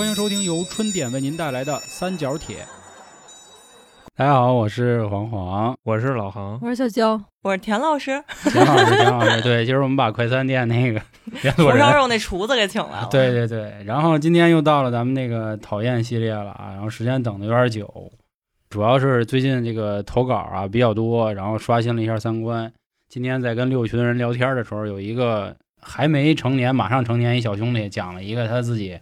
欢迎收听由春点为您带来的三角铁。大家好，我是黄黄，我是老航，我是小娇，我是田老师，田老师，田老师，对，今 儿我们把快餐店那个 红烧肉那厨子给请来了。对对对，然后今天又到了咱们那个讨厌系列了啊，然后时间等的有点久，主要是最近这个投稿啊比较多，然后刷新了一下三观。今天在跟六群人聊天的时候，有一个还没成年，马上成年一小兄弟讲了一个他自己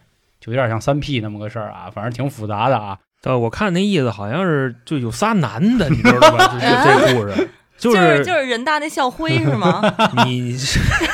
就有点像三 P 那么个事儿啊，反正挺复杂的啊。呃，我看那意思好像是就有仨男的，你知道吧？就这故事，就是就是人大那校徽是吗？你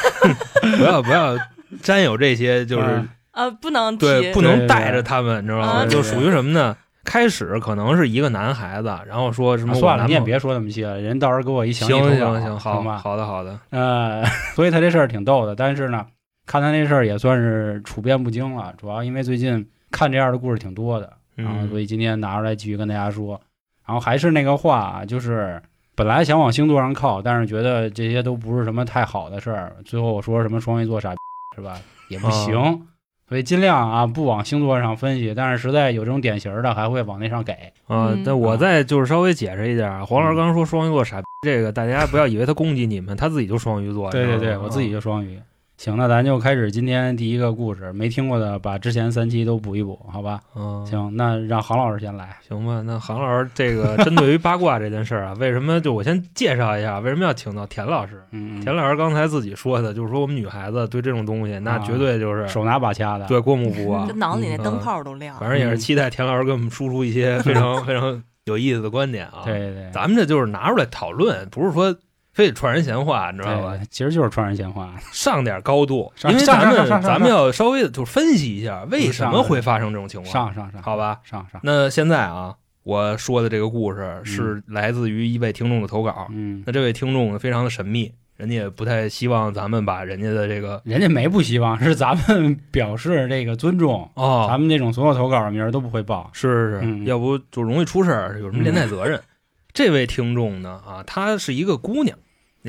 不要不要沾有这些，就是呃，不能对，不能带着他们，你知道吗？就属于什么呢？开始可能是一个男孩子，然后说什么算了，你也别别说那么细了，人到时候给我一行详细行行行，好吧？好的好的，呃，所以他这事儿挺逗的，但是呢，看他那事儿也算是处变不惊了，主要因为最近看这样的故事挺多的，然后嗯所以今天拿出来继续跟大家说。然后还是那个话啊，就是本来想往星座上靠，但是觉得这些都不是什么太好的事儿。最后我说什么双鱼座傻逼是吧，也不行。哦所以尽量啊不往星座上分析，但是实在有这种典型的，还会往那上给。啊嗯，但我再就是稍微解释一下啊，黄老师刚刚说双鱼座傻逼，这个大家不要以为他攻击你们，他自己就双鱼座。对对对，我自己就双鱼。行，那咱就开始今天第一个故事，没听过的把之前三期都补一补，好吧？嗯，行，那让杭老师先来。行吧，那杭老师这个针对于八卦这件事儿啊，为什么就我先介绍一下，为什么要请到田老师？嗯，田老师刚才自己说的，就是说我们女孩子对这种东西，那绝对就是手拿把掐的。对过目不忘这，脑子里那嗯灯泡都亮。反正也是期待田老师给我们输出一些非常 非常有意思的观点啊。对对对，咱们这就是拿出来讨论，不是说非得传人闲话，你知道吧？其实就是传人闲话。上点高度，因为咱们咱们要稍微的就分析一下为什么会发生这种情况。上上上，好吧，上上。那现在啊，我说的这个故事是来自于一位听众的投稿。嗯，那这位听众呢，非常的神秘，人家也不太希望咱们把人家的这个人家没不希望，是咱们 表示这个尊重。哦，咱们这种所有投稿的名儿都不会报。是是是，嗯要不就容易出事儿，有什么连带责任。这位听众呢，啊，她是一个姑娘，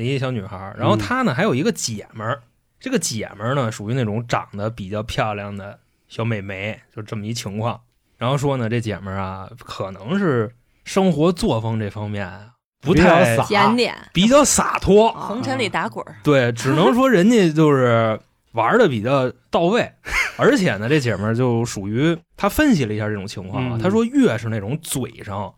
一个小女孩儿，然后嗯。她呢还有一个姐们儿，这个姐们儿呢属于那种长得比较漂亮的小美眉，就这么一情况。然后说呢，这姐们儿啊，可能是生活作风这方面啊不比较太洒检点，比较洒脱，红尘里打滚儿，对，只能说人家就是玩的比较到位，而且呢，这姐们儿就属于她分析了一下这种情况啊，嗯。她说越是那种嘴上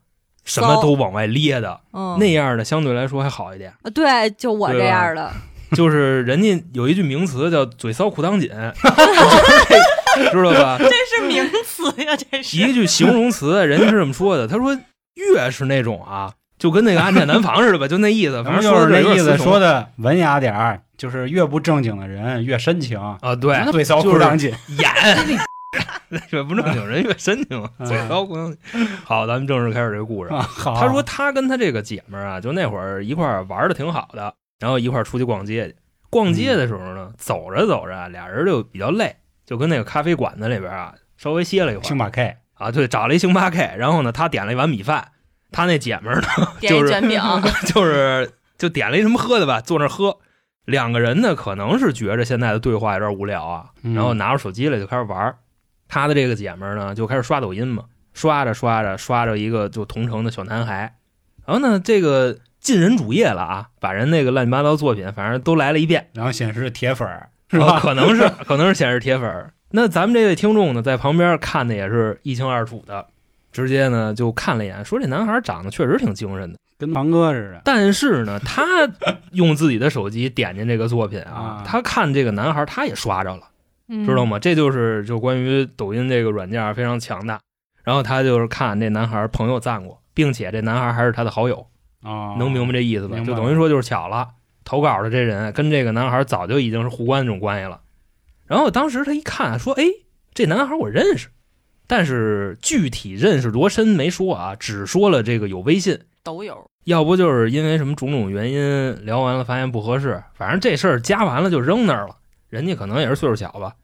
什么都往外咧的嗯，那样的，相对来说还好一点。呃对，就我这样的，就是人家有一句名词叫“嘴骚裤裆紧”，知道吧？这是名词呀，这是。一句形容词，人家是这么说的。他说越是那种啊，就跟那个安检男房似的吧，就那意思。反正就是那意思，说的的文雅点儿，就是越不正经的人越深情。啊，对，嘴骚裤裆紧。演。越不正经人越深情，嗯嘴骚裤裆紧。好，咱们正式开始这个故事。啊好，他说他跟他这个姐们儿啊，就那会儿一块儿玩的挺好的，然后一块儿出去逛街去。逛街的时候呢，走着走着啊，俩人就比较累，就跟那个咖啡馆子里边啊稍微歇了一会儿星巴克啊，对，找了一星巴克，然后呢，他点了一碗米饭，他那姐们儿呢点一卷饼，就是就点了一什么喝的吧，坐那喝。两个人呢，可能是觉着现在的对话有点无聊啊，嗯然后拿出手机来就开始玩儿。他的这个姐们儿呢，就开始刷抖音嘛，刷着刷着刷着一个就同城的小男孩，然后呢，这个进人主页了啊，把人那个乱七八糟作品反正都来了一遍，然后显示铁粉儿是啊吧？可能是 可能是显示铁粉儿。那咱们这位听众呢，在旁边看的也是一清二楚的，直接呢就看了一眼，说这男孩长得确实挺精神的。跟堂哥似的。但是呢，他用自己的手机点进这个作品啊 啊，他看这个男孩，他也刷着了，嗯知道？吗？这就是就关于抖音这个软件非常强大。然后他就是看这男孩朋友赞过，并且这男孩还是他的好友，啊，能明白这意思吧？就等于说就是巧了，投稿的这人跟这个男孩早就已经是互关这种关系了。然后当时他一看说：“哎，这男孩我认识，但是具体认识多深没说啊，只说了这个有微信。”抖友。要不就是因为什么种种原因聊完了发现不合适，反正这事儿加完了就扔那儿了。人家可能也是岁数小吧，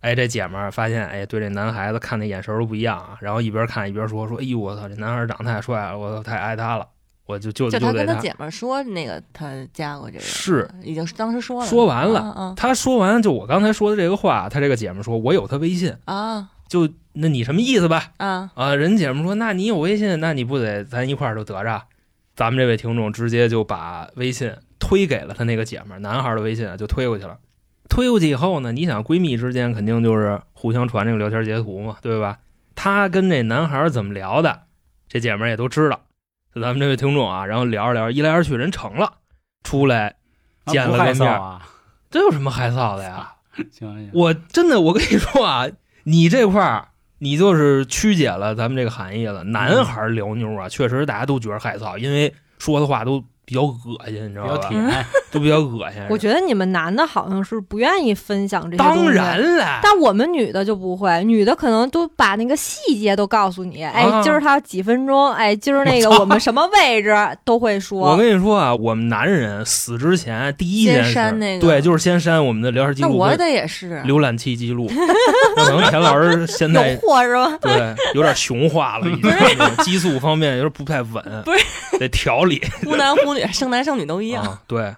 哎，这姐们儿发现哎对这男孩子看的眼神都不一样啊，然后一边看一边说说，哎呦我操，这男孩长得太帅了，我操太爱他了，我就就就他。跟他姐们儿说那个他加过这个，是已经当时说了，说完了啊他说完就我刚才说的这个话，他这个姐们儿说我有他微信，啊啊，就那你什么意思吧？啊，啊，人姐们说，那你有微信，那你不得咱一块儿就得着？咱们这位听众直接就把微信推给了他那个姐们儿，男孩的微信啊就推过去了。推过去以后呢，你想闺蜜之间肯定就是互相传这个聊天截图嘛，对吧？她跟这男孩怎么聊的，这姐们儿也都知道。就咱们这位听众啊，然后聊着聊着，一来二去人成了，出来啊见了个面！这有什么害臊的呀？行行，我真的，我跟你说啊，你这块儿你就是曲解了咱们这个含义了。男孩儿聊妞啊，确实大家都觉得害臊，因为说的话都比较恶心，你知道吧？比较甜，都比较恶心。我觉得你们男的好像是不愿意分享这些东当，然了，但我们女的就不会，女的可能都把那个细节都告诉你。哎啊，今儿他几分钟，哎，今儿那个我们什么位置都会说我。跟你说啊，我们男人死之前第一件先事，删那个对，就是先删我们的聊天记录跟那我的也是，浏览器记录。可能田老师现有在货是吧？对有点熊化了，已经激素方面有点不太稳，不是得调理。忽男忽女，生男生女都一样。啊，对，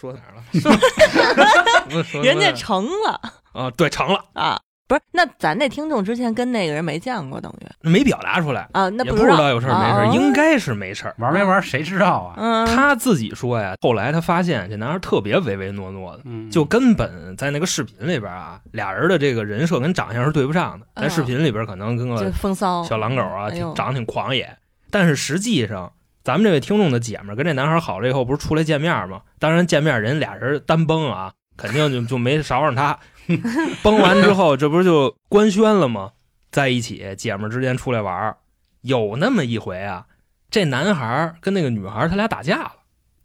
说哪儿了？人家成了啊，对，成了，啊，不是？那咱那听众之前跟那个人没见过，等于没表达出来，啊，那不知知道有事儿没事儿，啊应该是没事儿。玩没玩谁知道啊？嗯，他自己说呀，后来他发现这男孩特别唯唯诺诺的，嗯，就根本在那个视频里边啊，俩人的这个人设跟长相是对不上的。在啊视频里边可能跟个风骚小狼狗啊，长得挺狂野，但是实际上。咱们这位听众的姐们儿跟这男孩好了以后，不是出来见面吗？当然见面人俩人单崩啊，肯定就就没少上他。崩完之后，这不是就官宣了吗？在一起，姐们儿之间出来玩儿，有那么一回啊，这男孩跟那个女孩他俩打架了，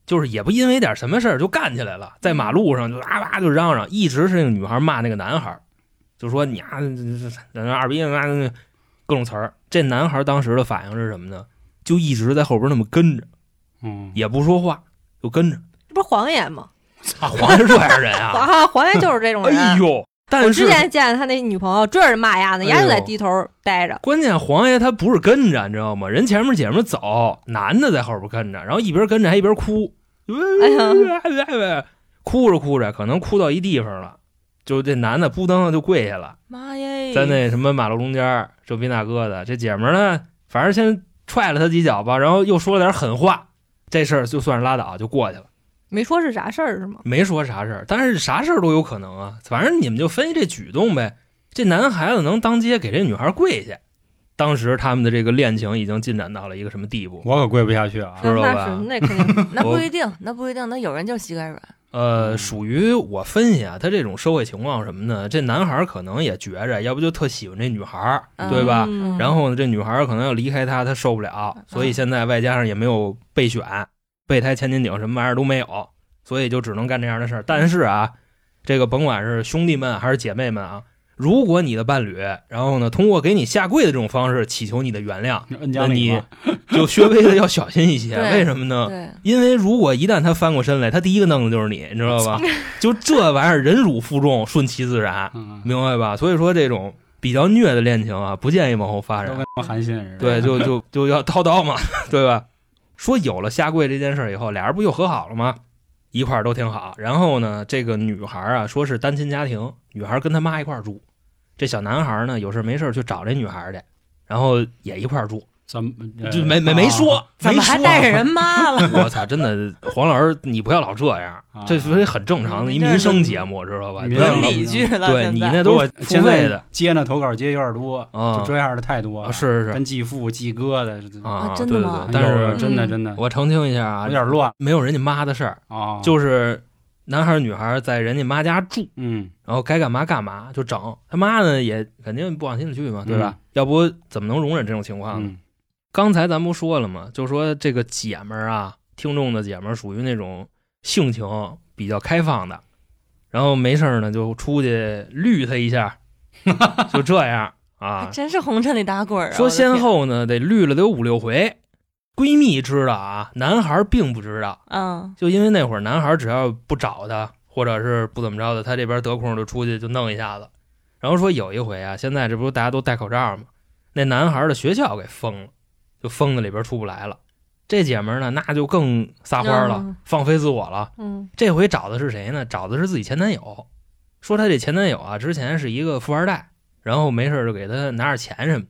就是也不因为点什么事儿就干起来了，在马路上就啊哇就嚷嚷，一直是那个女孩骂那个男孩，就说你啊二逼啊各种词儿。这男孩当时的反应是什么呢？就一直在后边那么跟着，嗯，也不说话，就跟着。这不是黄爷吗？啊，黄爷这样人啊！啊黄爷就是这种人。哎呦，我但是之前见他那女朋友追着骂丫呢，哎呦丫就在低头待着。关键黄爷他不是跟着，你知道吗？人前面姐们走，男的在后边跟着，然后一边跟着还一边哭，哎呀 哭着哭着，可能哭到一地方了，就这男的扑腾就跪下了，妈耶，在那什么马路中间，这逼那哥的，这姐们儿呢，反正先踹了他几脚吧，然后又说了点狠话，这事儿就算是拉倒，就过去了。没说是啥事儿是吗？没说啥事儿，但是啥事儿都有可能啊。反正你们就分析这举动呗。这男孩子能当街给这女孩跪下，当时他们的这个恋情已经进展到了一个什么地步？我可跪不下去啊！知道吧那是那肯定那 不一定，那不一定，那有人就膝盖软，呃，嗯属于我分析啊，他这种社会情况什么的，这男孩可能也觉着，要不就特喜欢这女孩，嗯对吧？嗯然后呢，这女孩可能要离开他，他受不了，所以现在外加上也没有备选，备胎千斤顶什么玩意儿都没有，所以就只能干这样的事儿。但是啊，这个甭管是兄弟们还是姐妹们啊，如果你的伴侣，然后呢，通过给你下跪的这种方式祈求你的原谅，那你 就稍微的要小心一些。为什么呢？因为如果一旦他翻过身来，他第一个弄的就是你，你知道吧？就这玩意儿，忍辱负重，顺其自然，嗯，明白吧？所以说这种比较虐的恋情啊，不建议往后发展都跟。他妈韩信似的。对，就就就要叨叨嘛，对吧？说有了下跪这件事儿以后，俩人不又和好了吗？一块儿都挺好。然后呢，这个女孩啊，说是单亲家庭，女孩跟她妈一块儿住。这小男孩呢，有事没事去找这女孩去，然后也一块儿住，怎么呃就没没没说，啊怎么还带着人妈了？我操，真的，黄老师，你不要老这样啊，这是很正常的一民生节目，知道吧？民不要老生理剧了，对你那都是在费的。接那投稿接有点多，啊就这样的太多啊，了，是是是跟继父继哥的啊啊，对对真的吗？对，但是嗯真的真的我澄清一下啊有，点乱没有人家妈的事儿，啊，就是男孩儿女孩儿在人家妈家住，嗯。然后该干嘛干嘛就整，他妈呢也肯定不往心里去嘛，对吧？嗯。要不怎么能容忍这种情况呢？嗯刚才咱不说了吗？就说这个姐们儿啊，听众的姐们儿属于那种性情比较开放的，然后没事儿呢就出去绿他一下，就这样还啊。真是红尘里打滚儿啊！说先，后呢得绿了得有五六回，闺蜜知道啊，男孩儿并不知道。嗯，就因为那会儿男孩儿只要不找她，或者是不怎么着的，他这边得空就出去就弄一下子。然后说有一回啊，现在这不是大家都戴口罩吗？那男孩儿的学校给封了，就封在里边出不来了。这姐们儿呢，那就更撒欢了，嗯放飞自我了。嗯这回找的是谁呢？找的是自己前男友，说她这前男友啊，之前是一个富二代，然后没事就给他拿点钱什么。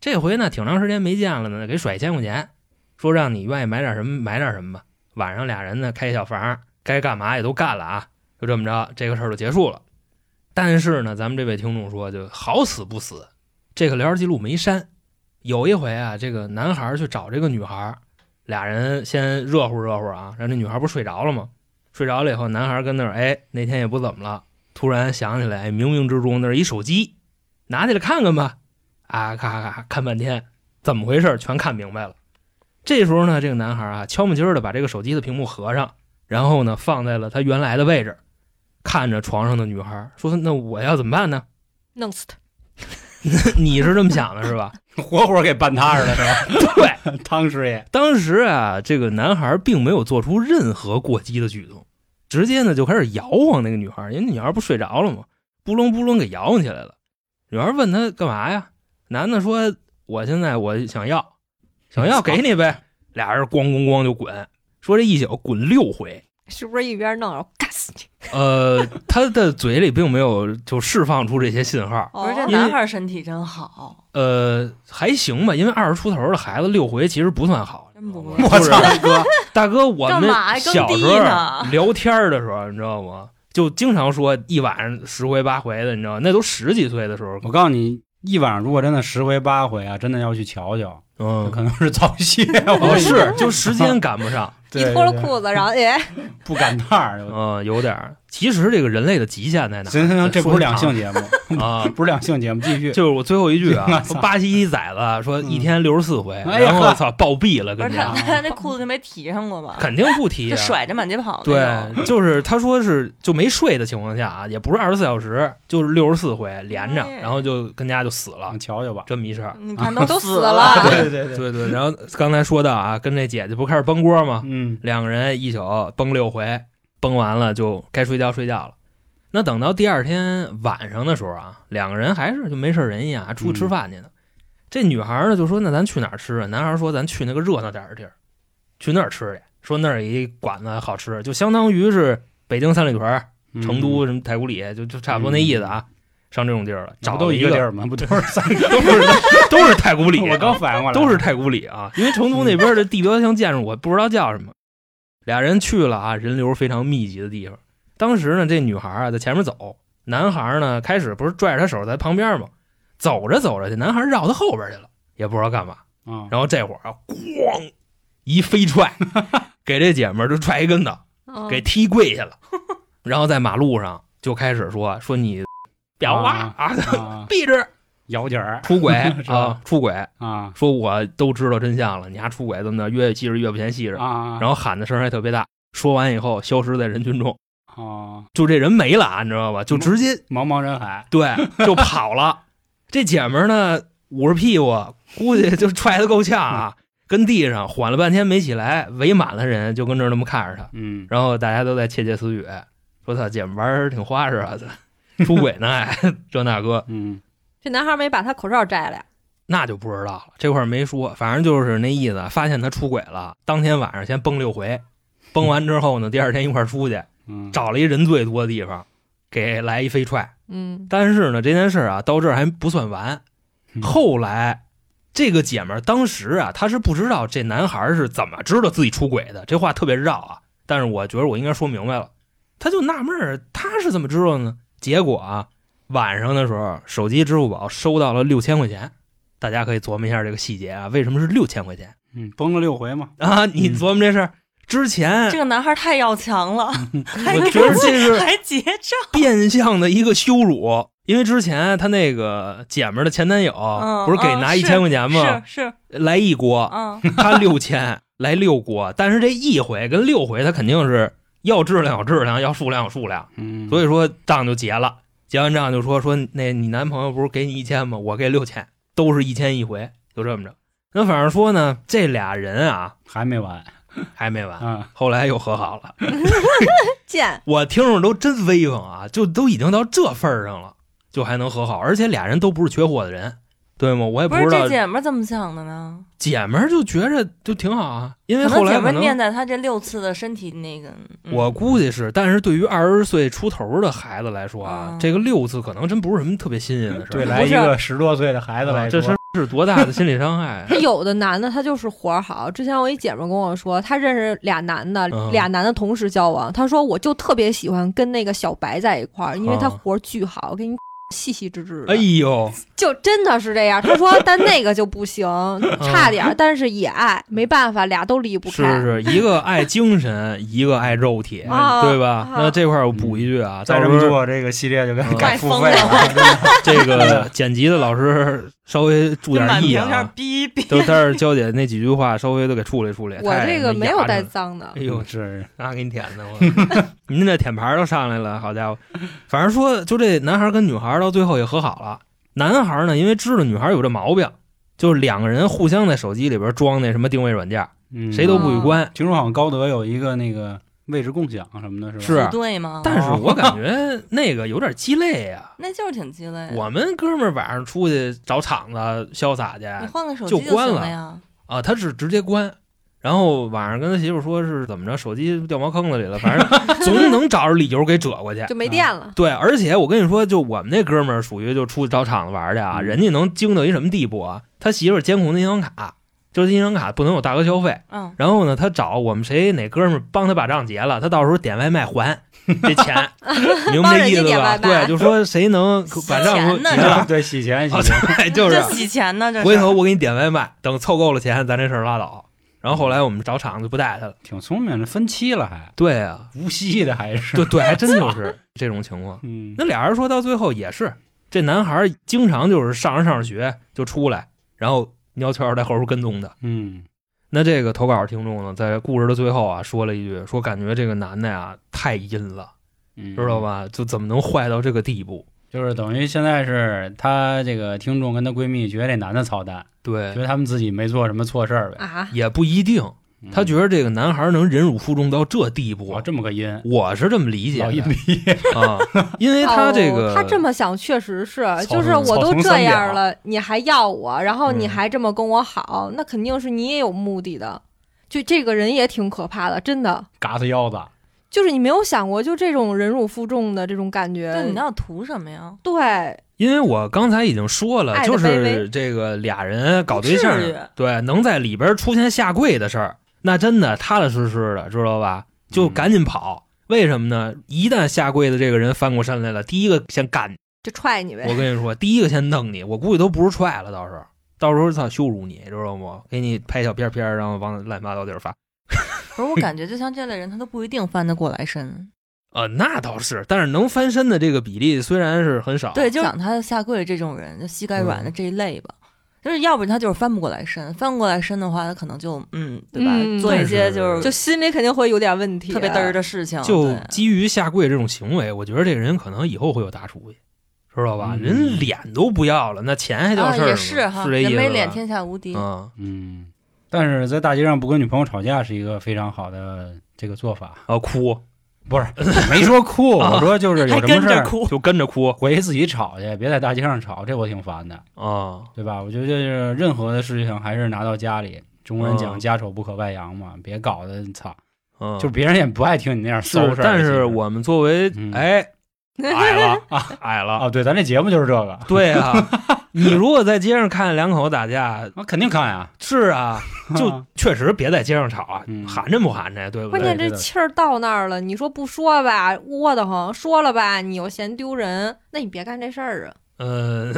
这回呢，挺长时间没见了呢，给甩一千块钱，说让你愿意买点什么买点什么吧。晚上俩人呢开小房，该干嘛也都干了啊，就这么着，这个事儿就结束了。但是呢，咱们这位听众说，就好死不死，这个聊天记录没删。有一回啊，这个男孩去找这个女孩，俩人先热乎热乎啊，让这女孩不睡着了吗？睡着了以后，男孩跟那儿，哎，那天也不怎么了，突然想起来，冥冥之中那是一手机，拿起来看看吧。啊，咔咔咔看半天，怎么回事？全看明白了。这时候呢，这个男孩啊，悄没劲的把这个手机的屏幕合上，然后呢，放在了。他原来的位置，看着床上的女孩，说：“那我要怎么办呢弄死他！？” 你是这么想的，是吧？活活给办踏实了是吧？对，汤师爷，当时啊，这个男孩并没有做出任何过激的举动，直接呢就开始摇晃那个女孩，因为那女孩不睡着了吗？扑棱扑棱给摇晃起来了。女孩问他干嘛呀？男的说：“我现在我想要，想要给你呗。”俩人咣咣咣就滚，说这一宿滚六回。是不是一边弄，然后干死你？呃，他的嘴里并没有就释放出这些信号。我说这男孩身体真好，呃，还行吧，因为二十出头的孩子六回其实不算好。真不我不是操，哥，大哥，我们小时候聊天的时候，你知道吗？就经常说一晚上十回八回的，你知道吗？那都十几岁的时候。我告诉你，一晚上如果真的十回八回啊，真的要去瞧瞧，嗯，可能是早泄，哦我是，就时间赶不上。一脱了裤子，然后哎，不赶趟儿。嗯，有点儿。其实这个人类的极限在哪？行行行，这不是两性节目，啊。不是两性节目，继续。就是我最后一句啊巴西一崽子说一天六十四回，哎然后我操暴毙了，不是跟家他他那裤子就没提上过吧？肯定不提啊。就甩着满街跑。对，就是他说是就没睡的情况下啊，也不是二十四小时，就是六十四回连着，哎然后就跟家就死了你，瞧瞧吧。这么一事儿。你看都死死了对对对，对对，然后刚才说到啊，跟这姐姐不开始崩锅吗？嗯，两个人一宿崩六回，崩完了就该睡觉睡觉了。那等到第二天晚上的时候啊，两个人还是就没事人一样，还出去吃饭去呢。这女孩呢就说：“那咱去哪儿吃啊？”男孩说：“咱去那个热闹点儿的地儿，去那儿吃去。说那儿有一馆子好吃，就相当于是北京三里屯、嗯成都什么太古里，就就差不多那意思啊。上这种地儿了，找不都一个一个地儿吗？不都是三个？都是 都是太古里，我刚反应过来，都是太古里啊，因为成都那边的地标性建筑我不知道叫什么。俩人去了啊，人流非常密集的地方。当时呢，这女孩啊在前面走，男孩呢开始不是拽着她手在旁边吗？走着走着，这男孩绕到后边去了，也不知道干嘛。嗯，然后这会儿啊，咣一飞踹，给这姐们儿就踹一跟头，嗯给踢跪下了。然后在马路上就开始说说你表啊啊，啊，闭着摇劲儿 出轨啊，出轨。啊说我都知道真相了，你还出轨怎么的？越细致越不嫌细致，啊，然后喊的声儿还特别大。说完以后，消失在人群中，啊，就这人没了啊，你知道吧？就直接茫茫人海，对就跑了。这姐们儿呢，捂着屁股，估计就踹得够呛啊，跟地上缓了半天没起来，围满了人，就跟这儿那么看着他。嗯，然后大家都在窃窃私语，说他姐们玩儿挺花式啊，出轨呢，还这那个。嗯，这男孩没把他口罩摘了呀？那就不知道了，这块没说，反正就是那意思。发现他出轨了，当天晚上先崩六回，崩完之后呢，第二天一块出去，嗯，找了一人最多的地方，给来一飞踹。嗯，但是呢，这件事啊，到这儿还不算完。嗯后来，这个姐们儿当时啊，她是不知道这男孩是怎么知道自己出轨的，这话特别绕啊。但是我觉得我应该说明白了，她就纳闷儿，他是怎么知道的呢？结果啊，晚上的时候，手机支付宝收到了六千块钱。大家可以琢磨一下这个细节啊，为什么是六千块钱嗯，崩了六回嘛，啊？你琢磨这事儿，之前这个男孩太要强了，还我觉得这是还结账，变相的一个羞辱，因为之前他那个姐们儿的前男友、嗯不是给拿一千块钱吗？是是，来一锅，嗯，他六千来六锅，但是这一回跟六回他肯定是要质量有质量，要数量有数量，嗯，所以说账就结了。结完账就说说那你男朋友不是给你一千吗？我给六千，都是一千一回，就这么着。那反正说呢，这俩人啊还没完。还没完，嗯，后来又和好了。贱，我听着都真威风啊，就都已经到这份儿上了，就还能和好，而且俩人都不是缺货的人，对吗？我也不是知道这姐们儿怎么想的呢？姐们儿就觉着就挺好啊，因为后来可能念在她这六次的身体那个，嗯我估计是，但是对于二十岁出头的孩子来说啊，嗯这个六次可能真不是什么特别新鲜的事儿。对来一个十多岁的孩子来说，啊这是是多大的心理伤害啊 他有的男的他就是活儿好。之前我一姐们儿跟我说，她认识俩男的，嗯俩男的同时交往。她说我就特别喜欢跟那个小白在一块儿，因为他啊活儿巨好，我给你细细致致的。哎呦，就真的是这样。他说，但 那个就不行，差点，但是也爱，没办法，俩都离不是开。是是，一个爱精神，一个爱肉体，啊对吧？啊那这块儿我补一句啊，再这么做，这个系列就该嗯该付费了。这个剪辑的老师稍微注点意啊，逼逼。都但是娇姐那几句话稍微都给处理处理。我太这个没有带脏的哎，呦，是那给你舔的我，您这舔牌都上来了，好家伙！反正说，就这男孩跟女孩到最后也和好了。男孩呢，因为知道女孩有这毛病，就是两个人互相在手机里边装那什么定位软件，嗯谁都不许关。听说好像高德有一个那个位置共享什么的，是吧？是对吗？但是我感觉 那个有点鸡肋呀、那就是挺鸡肋。我们哥们儿晚上出去找场子潇洒去你换个手机就关了呀。啊，他是直接关，然后晚上跟他媳妇说是怎么着，手机掉茅坑子里了，反正 总能找着理由给折过去。就没电了。对，而且我跟你说，就我们那哥们儿属于就出去找场子玩去啊，嗯人家能精到一什么地步啊？他媳妇儿监控那银行卡，就是银行卡不能有大额消费。嗯，然后呢，他找我们谁哪哥们儿帮他把账结了，他到时候点外卖还 这钱，明白这意思吧？对，就说谁能把账结了，对，洗钱洗哦钱，对，就是洗钱呢，回头我给你点外卖，等凑够了钱，咱这事儿拉倒。然后后来我们找厂子就不带他了。挺聪明的，分期了还对啊，无锡的还是对对，还真就是这种情况。嗯那俩人说到最后也是，这男孩儿经常就是上着上着学就出来，然后鸟悄在后边跟踪的。嗯那这个投稿听众呢，在故事的最后啊，说了一句，说感觉这个男的呀太阴了，嗯，知道？吧？就怎么能坏到这个地步？就是等于现在是她这个听众跟她闺蜜觉得这男的操蛋，对觉，得他们自己没做什么错事儿呗。啊，也不一定。嗯他觉得这个男孩能忍辱负重到这地步哇，，这么个阴，我是这么理解老阴的逼，啊，因为他这个、哦他这么想确实是，就是我都这样了，你还要我，然后你嗯还这么跟我好，那肯定是你也有目的的。就这个人也挺可怕的，真的。嘎他腰子，就是你没有想过，就这种忍辱负重的这种感觉，那，你要图什么呀？对因为我刚才已经说了，就是这个俩人搞对象对，能在里边出现下跪的事儿，那真的踏踏实实的，知道吧？就嗯赶紧跑。为什么呢？一旦下跪的这个人翻过身来了，第一个先干你。就踹你呗。我跟你说，第一个先弄你，我估计都不是踹了，到时候到时候操羞辱你，知道不？给你拍小片片儿，然后往乱七八糟地儿发。不是，我感觉就像这类人，他都不一定翻得过来身。呃，那倒是，但是能翻身的这个比例虽然是很少，对，就讲他下跪这种人，就膝盖软的嗯这一类吧。就是要不然他就是翻不过来身，翻不过来身的话，他可能就嗯，对吧？嗯做一些就是就心里肯定会有点问题，特别嘚儿的事情。就基于下跪这种行为，我觉得这个人可能以后会有大出息，知道吧？嗯人脸都不要了，那钱还叫啊，事儿吗？也是哈，是这意思没脸天下无敌。嗯嗯，但是在大街上不跟女朋友吵架是一个非常好的这个做法，啊，哭不是没说哭，啊我说就是有什么事儿就跟着哭回去自己吵去，别在大街上吵，这我挺烦的，啊，对吧？我觉得就是任何的事情还是拿到家里。中国人讲嗯家丑不可外扬嘛，别搞得操，嗯，就别人也不爱听你那样骚是事儿。但是我们作为嗯哎矮了 啊矮了，哦，对，咱这节目就是这个，对啊，你如果在街上看见两口子打架，我肯定看呀。是啊，就 确实别在街上吵啊，嗯喊碜不寒碜，对不对？对对键这气儿到那儿了，你说不说吧，窝得慌；说了吧，你又嫌丢人，那你别干这事儿啊。嗯，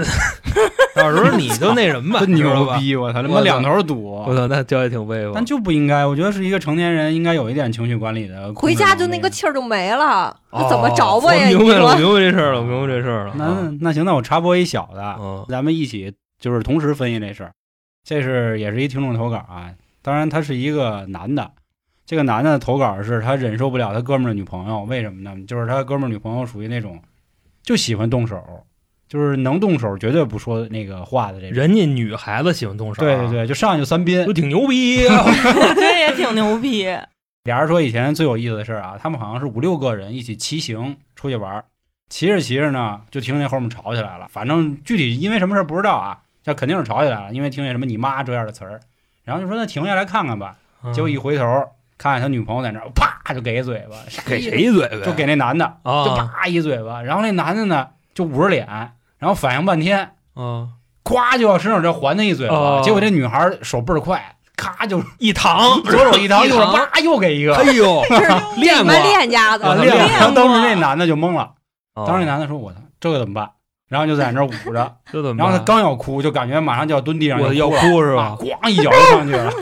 到时候你就那什么吧，真！牛逼！我操，他妈两头堵我。操，那教也挺威服但。就不应该，我觉得是一个成年人应该有一点情绪管理的。回家就那个。气儿就没了，那怎么哦着吧呀？我明白了，我明白这事儿了，我明白这事儿了。那啊那行，那我插播一小的，嗯咱们一起就是同时分析这事儿。这是也是一听众投稿啊，当然他是一个男的。这个男的投稿是他忍受不了他哥们儿的女朋友，为什么呢？就是他哥们儿女朋友属于那种就喜欢动手，就是能动手绝对不说那个话的这种。人家女孩子喜欢动手，啊对对，对，就上去就三鞭都。挺牛逼啊。这也挺牛逼。俩人说以前最有意思的事儿啊，他们好像是五六个人一起骑行出去玩儿，骑着骑着呢，就听见后面吵起来了。反正具体因为什么事儿不知道啊，这肯定是吵起来了，因为听见什么你妈这样的词儿，然后就说那停下来看看吧，嗯结果一回头看见他女朋友在那儿，啪就给一嘴巴，给谁一嘴巴？就给那男的，就啊啪一嘴巴，然后那男的呢就捂着脸，然后反应半天，嗯。咵就要伸手这还他一嘴结果这女孩手倍儿快，咔就一躺，左手一躺，右手躺。啪又给一个。哎呦，练过。练家子啊，啊练练了，过。当时那男的就懵了，哦。当时那男的说：“我操，这个怎么办？”然后就在那捂着，这怎么？然后他刚要哭，就感觉马上就要蹲地上我要哭了是吧？啊咣一脚就上去了，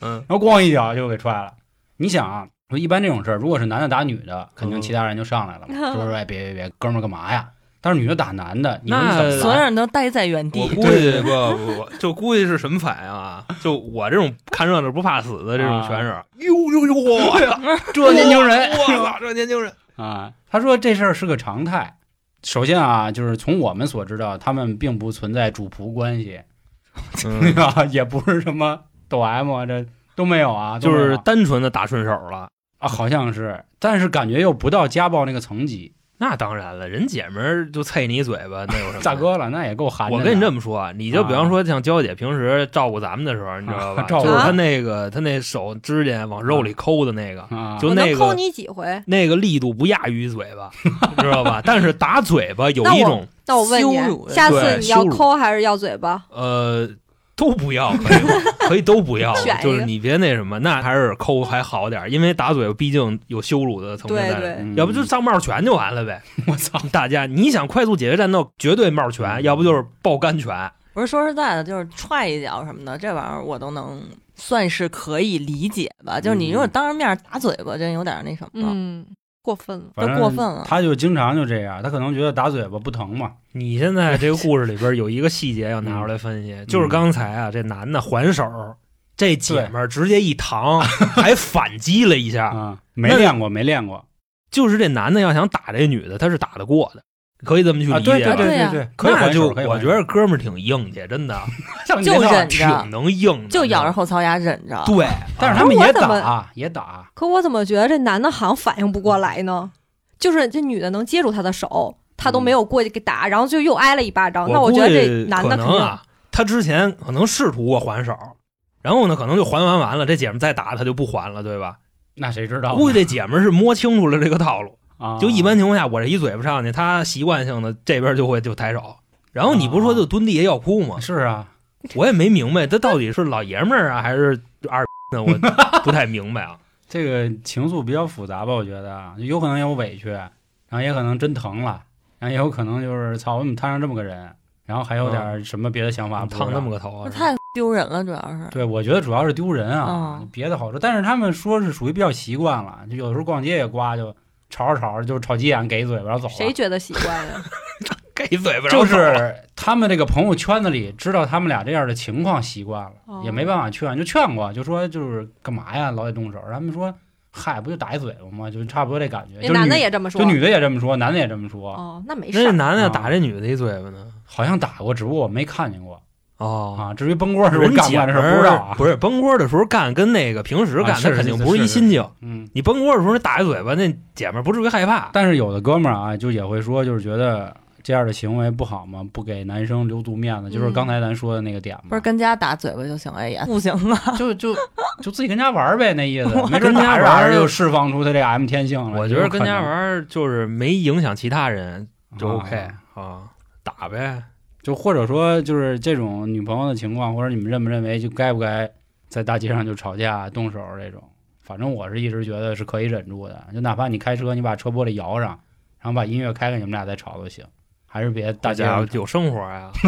嗯。然后咣一脚就给踹了。你想啊，说一般这种事儿，如果是男的打女的，肯定其他人就上来了嘛，就说：“哎，别别别，哥们儿干嘛呀？”但是女的打男的，你说你怎么所有？人都待在原地我。估计不不不，就估计是什么反应啊？就我这种看热闹不怕死的这种全是，呦呦呦，我呀，这年轻人我操，这年轻人，啊，他说这事儿是个常态。首先啊，就是从我们所知道，他们并不存在主仆关系，对嗯，吧？也不是什么抖 M 啊，这都没有啊，就是单纯的打顺手了。啊，好像是，但是感觉又不到家暴那个层级。那当然了，人姐们儿就啐你一嘴巴，那有什么？大，哥了，那也够寒碜的。我跟你这么说啊，你就比方说像娇姐平时照顾咱们的时候，你知道吧？照顾就是她那个她那手指甲往肉里抠的那个，啊，就那个抠你几回？那个力度不亚于嘴巴，知道吧？但是打嘴巴有一种那我问羞辱你，下次你要抠还是要嘴巴？呃，都不要，可以 可以都不要就是你别那什么，那还是抠还好点儿，因为打嘴毕竟有羞辱的层面在要不就上帽拳就完了呗。我操，大家你想快速解决战斗，绝对帽拳，要不就是爆肝拳。不是说实在的，就是踹一脚什么的，这玩意儿我都能算是可以理解吧。就是你如果当着面打嘴巴，真有点那什么了。嗯，过分了。反正都过分了他就经常就这样，他可能觉得打嘴巴不疼嘛。你现在这个故事里边有一个细节要拿出来分析，就是刚才啊，这男的还手，这姐们儿直接一扛，还反击了一下。啊，没练过，没练过就是这男的要想打这女的，他是打得过的，可以这么去啊！理解吧。对对对呀对，可以那还手就我觉得哥们儿挺硬气，真的 就忍着挺能硬的，就咬着后槽牙忍着。对，但是他们也我怎么打，也打，可我怎么觉得这男的好像反应不过来呢？就是这女的能接住他的手，他都没有过去给打，然后就又挨了一巴掌。那我觉得这男的可能啊，他之前可能试图过还手，然后呢，可能就还完完了，这姐们再打他就不还了，对吧？那谁知道？估计这姐们是摸清楚了这个套路，啊，就一般情况下，我这一嘴巴上去，他习惯性的这边就会就抬手。然后你不是说就蹲地下要哭吗？是啊，我也没明白，他到底是老爷们儿啊，还是二呢？我不太明白啊。这个情愫比较复杂吧，我觉得啊，有可能有委屈，然后也可能真疼了，然后也有可能就是操，我怎么摊上这么个人，然后还有点什么别的想法，烫那么个头啊，太丢人了，主要是。对，我觉得主要是丢人啊，嗯别的好说。但是他们说是属于比较习惯了，就有时候逛街也刮，就吵着吵着就吵急眼，给一嘴巴然后走了。谁觉得习惯呀？给嘴巴，然就是他们这个朋友圈子里知道他们俩这样的情况习惯了，哦也没办法劝，就劝过，就说就是干嘛呀，老得动手。他们说，嗨，不就打一嘴巴吗？就差不多这感觉。就男的也这么说。就女的也这么说，男的也这么说，哦，那没事那这。男的打这女的一嘴巴呢？好像打过，只不过我没看见过哦，啊。至于崩锅是不是人姐干不干这事儿不知道啊。不是崩锅的时候干，跟那个平时干，那肯定不是一心境。嗯，你崩锅的时候，你打一嘴巴，那姐们儿不至于害怕。但是有的哥们儿啊，就也会说，就是觉得这样的行为不好嘛，不给男生留足面子，就是刚才咱说的那个点嘛。不是跟家打嘴巴就行了也不行啊。就就就自己跟家玩儿呗，那意思。没跟家玩儿就释放出他这 M 天性了。我觉得跟家玩儿就是没影响其他人就啊 OK 啊，打呗。就或者说就是这种女朋友的情况，或者你们认不认为就该不该在大街上就吵架 动手这种？反正我是一直觉得是可以忍住的，就哪怕你开车，你把车玻璃摇上，然后把音乐开开，你们俩再吵都行，还是别大家有生活呀，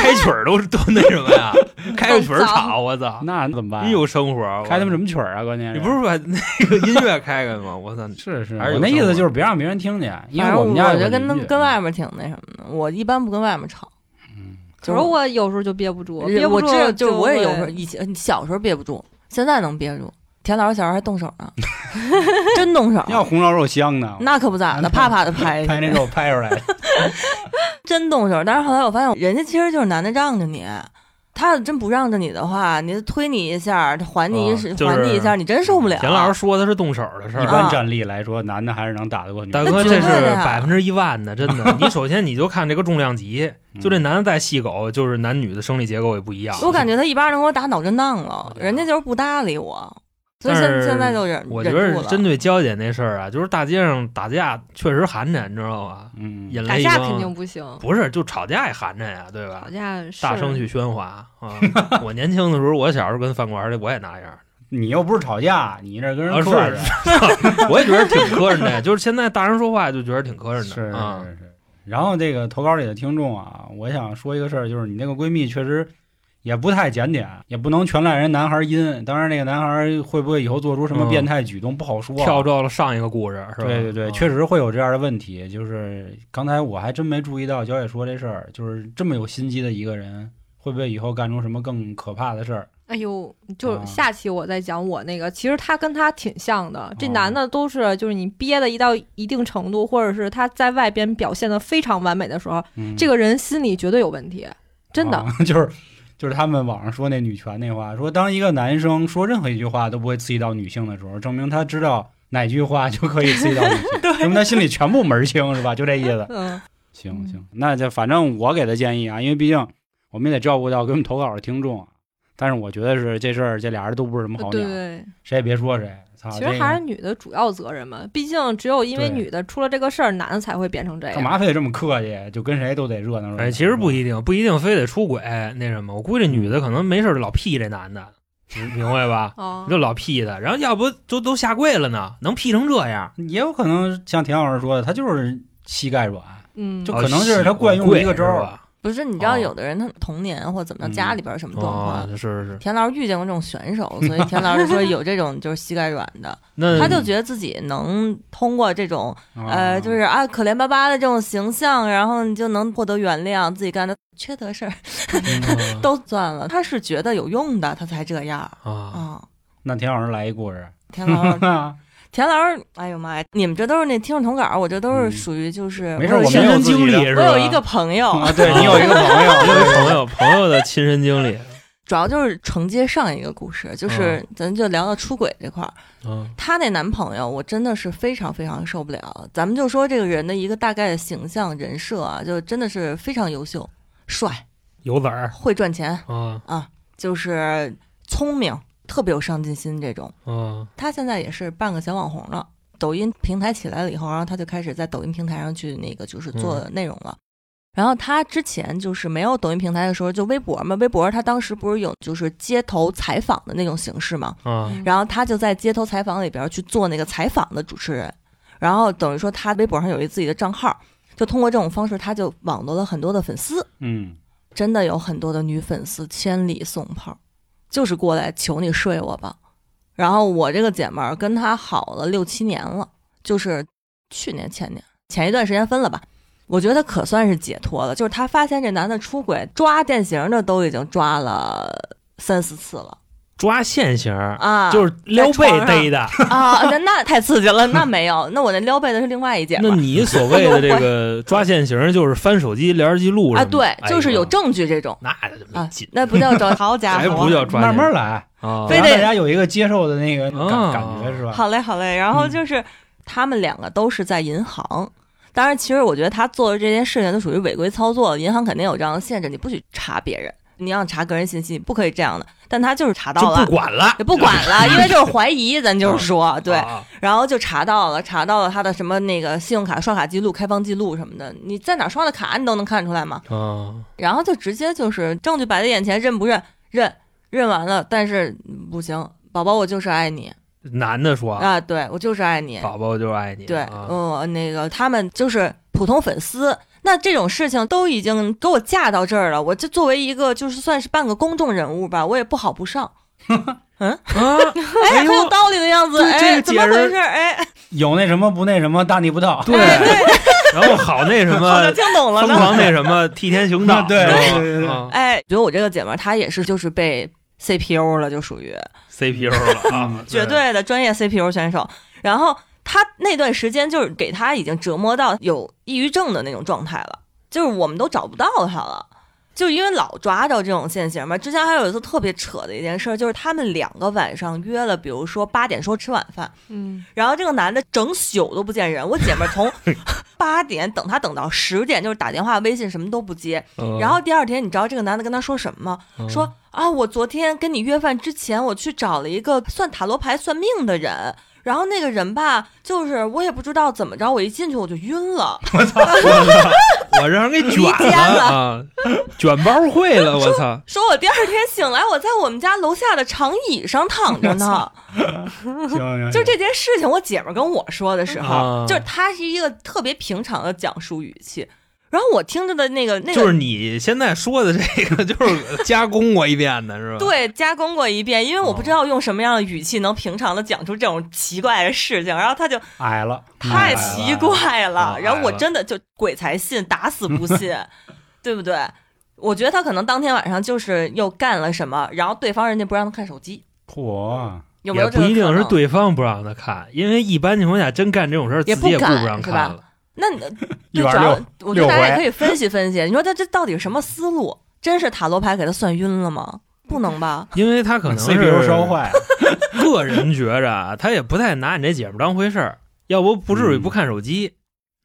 开曲儿都都那什么呀，开个曲儿吵，我操，那怎么办？你有生活，开他们？什么曲儿啊？关键你不是把那个音乐开开吗？我操，是是，我那意思就是别让别人听见，因为我们家我觉得跟跟外面挺那什么的，我一般不跟外面吵。嗯就是我有时候就憋不住，憋不住就是我也有时候以前小时候憋不住，现在能憋住。田老师小时候还动手呢，真动手，要红烧肉香呢，那可不咋的，啪啪的拍，拍那肉拍出来，真动手。但是后来我发现，人家其实就是男的让着你，他要真不让着你的话，你推你一下，他还你一是还你一下，你真受不了。田老师说的是动手的事儿。一般战力来说，男的还是能打得过女的。大哥，这是百分之一万的，真的。你首先你就看这个重量级，嗯就这男的再细狗，就是男女的生理结构也不一样。我感觉他一巴掌给我打脑震荡了，人家就是不搭理我，所以现但是现在就忍我觉。得针对娇姐那事儿啊，就是大街上打架确实寒碜，你知道吧？嗯，打引来一帮架肯定不行，不是，就吵架也寒碜呀，对吧吵？架是大声去喧哗啊！我年轻的时候，我小时候跟饭馆里我也那样，你又不是吵架，你这跟人啊客气是，我也觉得挺磕碜的。就是现在大人说话就觉得挺磕碜的啊。是是。然后这个投稿里的听众啊，我想说一个事儿，就是你那个闺蜜确实也不太检点，也不能全赖人男孩阴。当然，那个男孩会不会以后做出什么嗯变态举动不好说、啊。跳到了上一个故事，是吧？对对对，啊确实会有这样的问题。就是刚才我还真没注意到焦姐说这事儿，就是这么有心机的一个人，会不会以后干出什么更可怕的事儿？哎呦，就啊下期我再讲我那个，其实他跟他挺像的。这哦男的都是，就是你憋的一到一定程度，或者是他在外边表现的非常完美的时候，嗯，这个人心里绝对有问题，真的。啊 就是就是他们网上说那女权那话，说当一个男生说任何一句话都不会刺激到女性的时候，证明他知道哪句话就可以刺激到女性，证明他心里全部门儿清，是吧？就这意思。嗯，行行，那就反正我给的建议啊，因为毕竟我们也得照顾到给我们投稿的听众啊。但是我觉得是这事儿，这俩人都不是什么好鸟，对对。谁也别说谁。操，其实还是女的主要责任嘛，毕竟只有因为女的出了这个事儿，男的才会变成这样。干嘛非得这么客气？就跟谁都得热闹热闹。哎，其实不一定，不一定非得出轨那什么。我估计这女的可能没事儿老屁这男的，明明白吧？哦，就老屁他，然后要不都都下跪了呢，能屁成这样？也有可能像田老师说的，他就是膝盖软，嗯，就可能就是他惯用的一个招儿？不是，你知道哦有的人他童年或怎么嗯着，家里边什么状况哦，，是是是。田老师遇见过这种选手，所以田老师说有这种就是膝盖软的，他就觉得自己能通过这种啊呃，就是啊可怜巴巴的这种形象，然后你就能获得原谅，自己干的缺德事儿嗯 都算了。他是觉得有用的，他才这样啊，啊。那田老师来一故事，田老师，田老师，哎呦妈呀！你们这都是那听众投稿，我这都是嗯属于就是没有亲身经历是吧？我有一个朋友，啊，对你有一个朋友，我有一朋友朋友的亲身经历，主要就是承接上一个故事，就是嗯咱就聊到出轨这块儿。嗯她那男朋友，我真的是非常非常受不了。咱们就说这个人的一个大概的形象人设啊，就真的是非常优秀，帅，有子儿会赚钱，啊就是聪明，特别有上进心这种。嗯他现在也是半个小网红了。抖音平台起来了以后，然后他就开始在抖音平台上去那个就是做内容了。然后他之前就是没有抖音平台的时候，就微博嘛，微博他当时不是有就是街头采访的那种形式嘛，嗯然后他就在街头采访里边去做那个采访的主持人，然后等于说他微博上有一自己的账号，就通过这种方式，他就网罗了很多的粉丝，嗯，真的有很多的女粉丝千里送炮，就是过来求你睡我吧。然后我这个姐们儿跟他好了六七年了，就是去年前年前一段时间分了吧。我觉得可算是解脱了，就是她发现这男的出轨，抓电刑的都已经抓了三四次了抓现行儿，啊，就是撩背逮的。啊，那那太刺激了，那没有，那我那撩背的是另外一件那你所 谓的这个抓现行儿，就是翻手机聊天记录啊，什么对，哎就是有证据这种那没啊劲，那不叫抓，好家还伙，不叫抓慢慢来，啊非得让大家有一个接受的那个感啊感觉是吧？好嘞，好嘞。然后嗯就是、他们两个都是在银行，当然，其实我觉得他做的这件事情都属于违规操作，银行肯定有这样的限制，你不许查别人，你要查个人信息，不可以这样的。但他就是查到就了。不。管了，也不管了，因为就是怀疑，咱就是说，对，啊。然后就查到了，查到了他的什么那个信用卡刷卡记录、开房记录什么的，你在哪刷的卡，你都能看出来嘛。啊。然后就直接就是证据摆在眼前，认不认？认，认完了，但是不行，宝宝，我就是爱你。男的说，啊，对我就是爱你，宝宝就是爱你，对，啊。嗯，那个他们就是普通粉丝，那这种事情都已经给我架到这儿了，我这作为一个就是算是半个公众人物吧，我也不好不上。啊，哎，很有道理的样子，对这哎，个解释怎么回事？哎，有那什么不那什么，大逆不道。对，然后好那什么 听懂了疯呢。狂那什么替天行道，对对对哎，觉得我这个姐们儿她也是就是被 CPU 了，就属于 CPU 了啊，绝对的专业 CPU 选手。然后她那段时间就是给他已经折磨到有抑郁症的那种状态了，就是我们都找不到他了。就因为老抓着这种现行嘛。之前还有一次特别扯的一件事，就是他们两个晚上约了，比如说八点说吃晚饭，嗯，然后这个男的整宿都不见人，我姐妹儿从 八点等他等到十点，就是打电话、微信什么都不接。嗯然后第二天，你知道这个男的跟他说什么吗？嗯说啊，我昨天跟你约饭之前，我去找了一个算塔罗牌算命的人。然后那个人吧，就是我也不知道怎么着，我一进去我就晕了。我让人给卷了啊，卷包会了，我操！说我第二天醒来，我在我们家楼下的长椅上躺着呢。行行，就这件事情，我姐们儿跟我说的时候，啊就是她是一个特别平常的讲述语气，然后我听着的那个那个就是你现在说的这个，就是加工过一遍的是吧？对，加工过一遍，因为我不知道用什么样的语气能平常的讲出这种奇怪的事情，然后他就矮了，太奇怪了，啊然后我真的就鬼才信，打死不信，对不对？我觉得他可能当天晚上就是又干了什么，然后对方人家不让他看手机，嚯，也有没有这个不一定是？对方不让他看，因为一般情况下真干这种事儿，也自己也不敢不让看了。那 你一晚对主要六，我觉得大家也可以分析分析，你说他这到底是什么思路？真是塔罗牌给他算晕了吗？不能吧？因为他可能 CPU 是烧坏了，个人觉着啊，他也不太拿你这姐们当回事儿，要不不至于不看手机，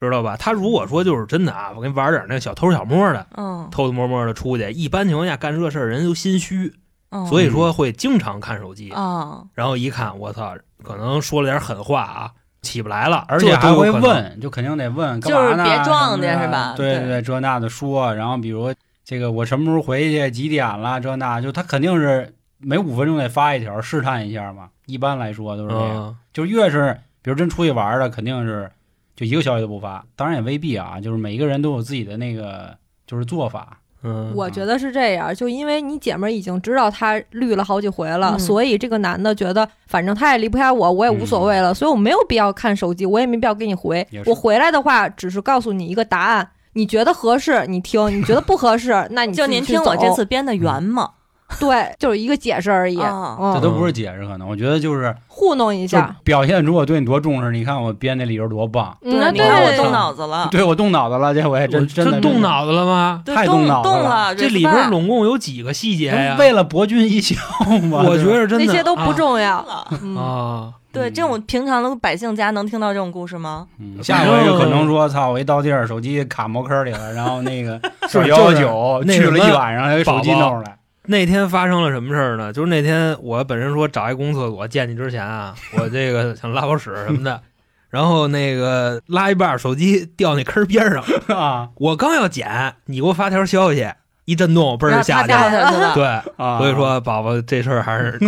知道吧？他如果说就是真的啊，我跟你玩点那个小偷小摸的，嗯，偷偷摸摸的出去，一般情况下干这事儿人都心虚，嗯所以说会经常看手机，啊，然后一看我操，可能说了点狠话啊，起不来了，而且还会。问，就肯定得问，干就是嘛呢别撞的是吧对对对，这那的说，然后比如这个我什么时候回去，几点了，这那就他肯定是每五分钟得发一条试探一下嘛。一般来说都是这样，嗯，就越是比如真出去玩的，肯定是就一个消息都不发。当然也未必啊，就是每一个人都有自己的那个就是做法。嗯，我觉得是这样，就因为你姐们儿已经知道他绿了好几回了，嗯。所以这个男的觉得反正他也离不开我，我也无所谓了，所以我没有必要看手机，我也没必要给你回我回来的话，只是告诉你一个答案，你觉得合适你听，你觉得不合适，那你就听我这次编的圆嘛，对，就是一个解释而已，这都不是解释，可能我觉得就是糊弄一下。表现出我对你多重视。你看我编那理由多棒，你看我动脑子了，对我动脑子了，这回我真真的动脑子了吗？对太动动脑子了，这里边拢共有几个细节呀？为了博君一笑嘛。我觉得真的那些都不重要。了。嗯，啊，对，这种平常的百姓家能听到这种故事吗？嗯下回就可能说，操，我一到地儿，手机卡茅坑里了，然后那个 是幺幺九去了一晚上，给手机弄出来。那天发生了什么事儿呢？就是那天我本身说找一公厕所见你之前啊，我这个想拉泡屎什么的，然后那个拉一半儿手机掉那坑边上，啊我刚要捡，你给我发条消息，一震动，嘣儿下去了。了。对，啊！所以说宝宝这事儿还是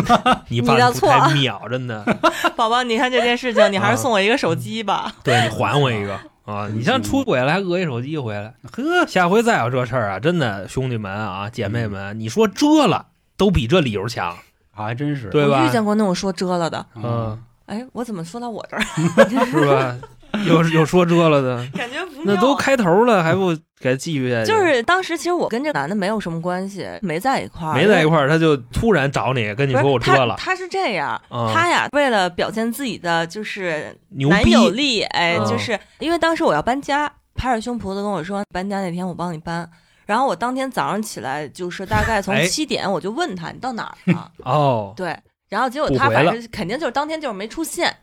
你办的错太妙，真的。宝宝，你看这件事情，你还啊是送我一个手机吧。对你还我一个啊！你像出轨了还讹一手机回来，呵，下回再有这事儿啊，真的兄弟们啊姐妹们，你说遮了都比这理由强，啊还真是，对吧？我遇见过那种说遮了的，嗯，哎，我怎么说到我这儿？是吧？有有说这了的，感觉不那都开头了还不给继续下去？就是当时其实我跟这男的没有什么关系，没在一块儿，没在一块儿，他就突然找你跟你说我这了，他他是这样，嗯他呀为了表现自己的就是，男友力，哎，嗯就是因为当时我要搬家，拍着胸脯子跟我说搬家那天我帮你搬。然后我当天早上起来，就是大概从哎七点，我就问他你到哪儿了？哦，对，然后结果他反正肯定就是当天就是没出现，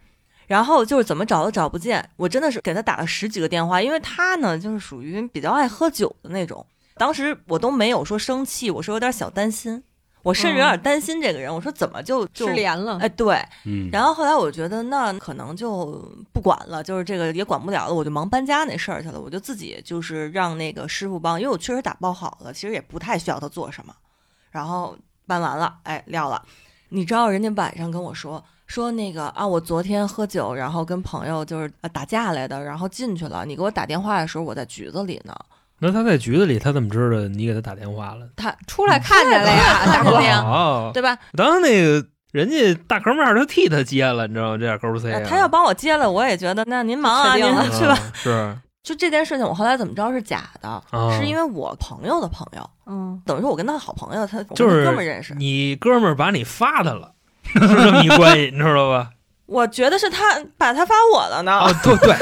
然后就是怎么找都找不见。我真的是给他打了十几个电话，因为他呢就是属于比较爱喝酒的那种。当时我都没有说生气，我是有点小担心，我甚至有点担心这个人。我说怎么就就失联了。哎对，嗯，然后后来我觉得那可能就不管了，就是这个也管不了了，我就忙搬家那事儿去了。我就自己就是让那个师傅帮，因为我确实打包好了，其实也不太需要他做什么。然后搬完了，哎，撂了。你知道人家晚上跟我说说那个啊，我昨天喝酒，然后跟朋友就是呃打架来的，然后进去了。你给我打电话的时候，我在局子里呢。那他在局子里，他怎么知道你给他打电话了？他出来看见了呀，大哥出来看见了。呀哦，对吧？当那个人家大哥们儿都替他接了，你知道吗？这点勾 C，啊呃他要帮我接了，我也觉得那您忙啊，您确定了是吧？嗯 是就这件事情，我后来怎么着是假的？啊是因为我朋友的朋友，嗯，等于说我跟他好朋友，他就是哥们儿认识。你哥们儿把你发他了，是这么一关系，你知道吧？我觉得是他把他发我了呢。啊，对对，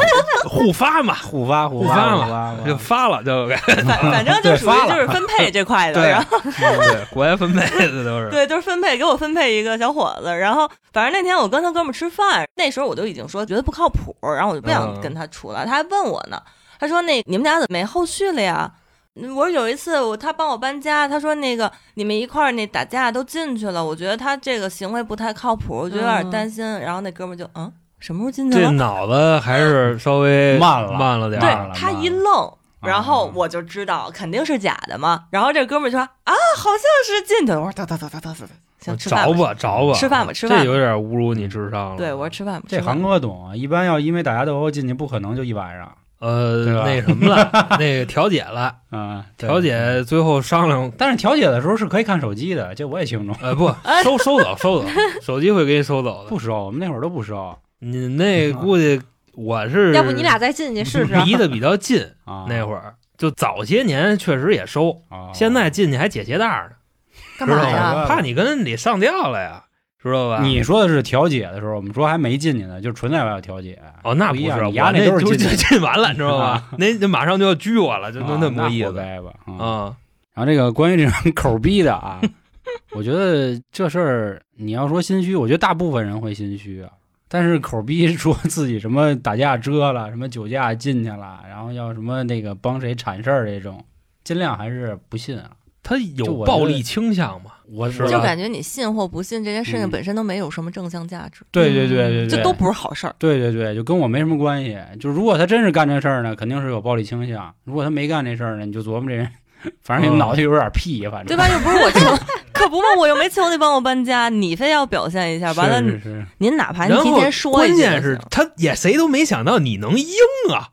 互发嘛，互发互互发嘛。发互发，就发了就给反反正就属于就是分配这块的，对然后对国家分配的都是。对，都是分配给我分配一个小伙子，然后反正那天我跟他哥们吃饭，那时候我就已经说觉得不靠谱，然后我就不想嗯。跟他处了，他还问我呢，他说那你们俩怎么没后续了呀？嗯我有一次我他帮我搬家，他说那个你们一块儿那打架都进去了，我觉得他这个行为不太靠谱，我觉得有点嗯担心。然后那哥们儿就嗯什么时候进去这？脑子还是稍微慢了慢了点对他一愣，啊然后我就知道肯定是假的嘛。然后这哥们儿就说啊，好像是进去了。我说走走走走走走，行，找吧找吧，吃饭吧吃饭吧这有点侮辱你智商了。对，我说吃饭吧。这韩哥懂啊，一般要因为打架斗殴进去，不可能就一晚上呃那什么了，那个调解了，啊。调，解最后商量，但是调解的时候是可以看手机的，这我也清楚。呃不 收收走收走，手机会给你收走的。不收，我们那会儿都不收你那估计我是要不你俩再进去试试？离得比较近，啊。那会儿就早些年确实也收，啊，现在进去还解鞋带呢，干嘛呀？怕你跟里上吊了呀，知道吧？你说的是调解的时候，我们说还没进去呢，就纯在外头调解。哦，那不一样，不是，我那都是进完了，你知道吧？那那马上就要拘我了，就啊就那么意活思该吧啊。啊。然后这个关于这种口逼的啊，我觉得这事儿你要说心虚，我觉得大部分人会心虚啊。但是口逼说自己什么打架遮了，什么酒驾进去了，然后要什么那个帮谁铲事儿这种，尽量还是不信啊。他有暴力倾向吗？我是就感觉你信或不信这件事情嗯。本身都没有什么正向价值，对对对对对，这都不是好事儿。对对对，就跟我没什么关系。就如果他真是干这事儿呢，肯定是有暴力倾向；如果他没干这事儿呢，你就琢磨这人，反正你嗯。脑袋有点屁，反正。对吧？又不是我求，可不嘛，我又没求你帮我搬家，你非要表现一下，完了是是是，您哪怕您提前说关一句关键是他也谁都没想到你能硬啊，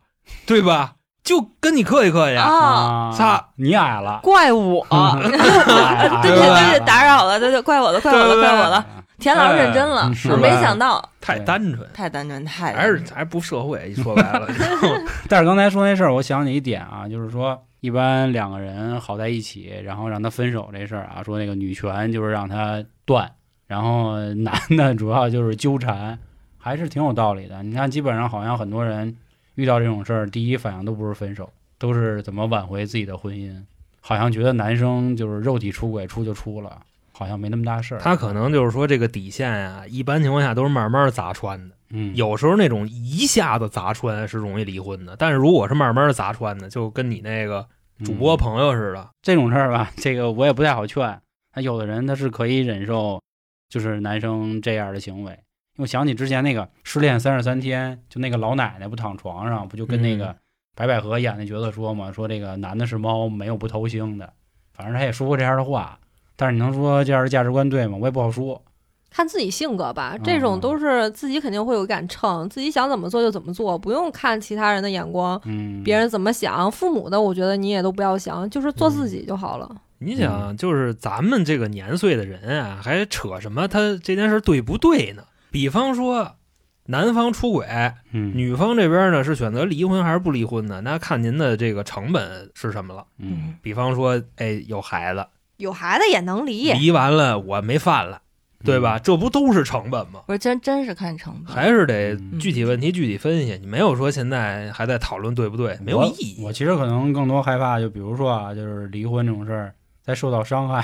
对吧？就跟你客气客气，啊，操，你矮了，怪我，哎 对不起对不起，打扰了，对对，怪我了，怪我了，怪我了。田老师认真了我没想到，太单纯，太单纯，太还是还不社会。一说白了，但是刚才说那事儿，我想起一点啊，就是说，一般两个人好在一起，然后让他分手这事儿啊，说那个女权就是让他断，然后男的主要就是纠缠，还是挺有道理的。你看，基本上好像很多人遇到这种事儿，第一反应都不是分手，都是怎么挽回自己的婚姻，好像觉得男生就是肉体出轨出就出了，好像没那么大事儿。他可能就是说这个底线啊，一般情况下都是慢慢砸穿的。嗯有时候那种一下子砸穿是容易离婚的，但是如果是慢慢砸穿的，就跟你那个主播嗯朋友似的，这种事儿吧，这个我也不太好劝。那有的人他是可以忍受，就是男生这样的行为。我想起之前那个失恋三十三天，就那个老奶奶不躺床上，不就跟那个嗯白百合演的角色说嘛，说这个男的是猫，没有不偷腥的。反正他也说过这样的话，但是你能说这样的价值观对吗？我也不好说。看自己性格吧，嗯这种都是自己肯定会有一杆秤，自己想怎么做就怎么做，不用看其他人的眼光，嗯，别人怎么想，父母的我觉得你也都不要想，就是做自己就好了。你想，就是咱们这个年岁的人啊，还扯什么他这件事对不对呢？比方说，男方出轨，嗯女方这边呢是选择离婚还是不离婚呢？那看您的这个成本是什么了。嗯比方说，哎，有孩子，有孩子也能离，离完了我没饭了，对吧？这不都是成本吗？不是真真是看成本。还是得嗯具体问题具体分析。你没有说现在还在讨论对不对，没有意义。我其实可能更多害怕，就比如说啊，就是离婚这种事儿，再受到伤害，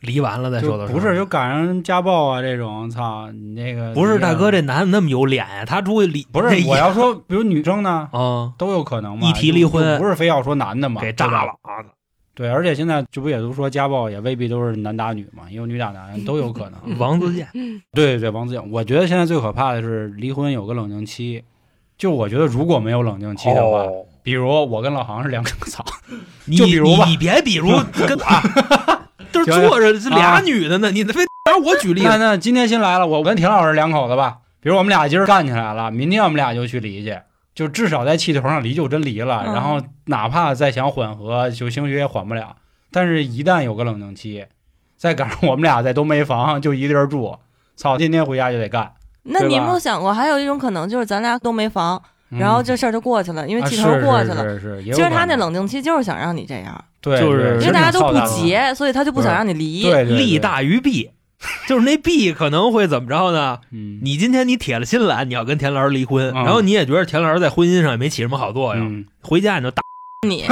离完了再说的不是就赶上家暴啊这种，操你那个不是大哥，这这男的那么有脸呀？他出去离不是我要说，比如女生呢，啊，都有可能嘛。一提离婚不是非要说男的嘛，给炸了。啊！对，而且现在这不也都说家暴也未必都是男打女嘛，也有女打男都有可能。王自健，对对对，王自健，我觉得现在最可怕的是离婚有个冷静期。就我觉得如果没有冷静期的话，哦比如我跟老航是两个操，你就比如吧你别比如跟 啊，这行行坐着是俩啊女的呢，你非让我举例子，那那今天新来了，我跟田老师两口子吧，比如我们俩今儿干起来了，明天我们俩就去离去，就至少在气头上离就真离了，嗯然后哪怕再想缓和，就兴许也缓不了。但是，一旦有个冷静期，再赶上我们俩在都没房，就一地儿住，操，天天回家就得干。那你有没有想过，还有一种可能就是咱俩都没房，嗯然后这事儿就过去了，因为啊气头过去了。是是是其实他那冷静期就是想让你这样，对，就是对因为大家都不结，所以他就不想让你离。利大于弊。就是那弊可能会怎么着呢？嗯，你今天你铁了心来，你要跟田老师离婚，嗯然后你也觉得田老师在婚姻上也没起什么好作用，嗯回家你就打，你你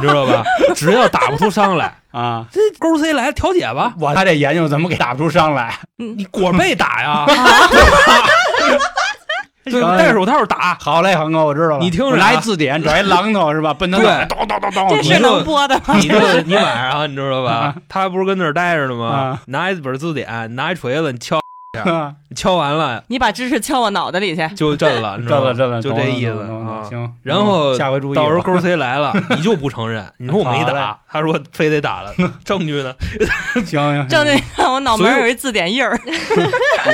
知道吧？只要打不出伤来，啊，这勾 C 来调解吧，我他这研究怎么给打不出伤来？你果被打呀 戴手套打，好嘞，恒哥，我知道了。你听着啊我拿一字典，找一榔头是吧？奔他对咚咚咚咚，这是能播的吗？你这你晚上你知道吧啊？他不是跟那儿待着呢吗啊？拿一本字典，拿一锤子，你敲，啊 敲完了 你把知识敲我脑袋里去。就震了，你知道吗？这了震了，就这意思。行，然后下回注意吧。到时候勾 C 来了，你就不承认，你说我没打，他说非得打了，证据呢？行行，证据我脑门有一字典印儿，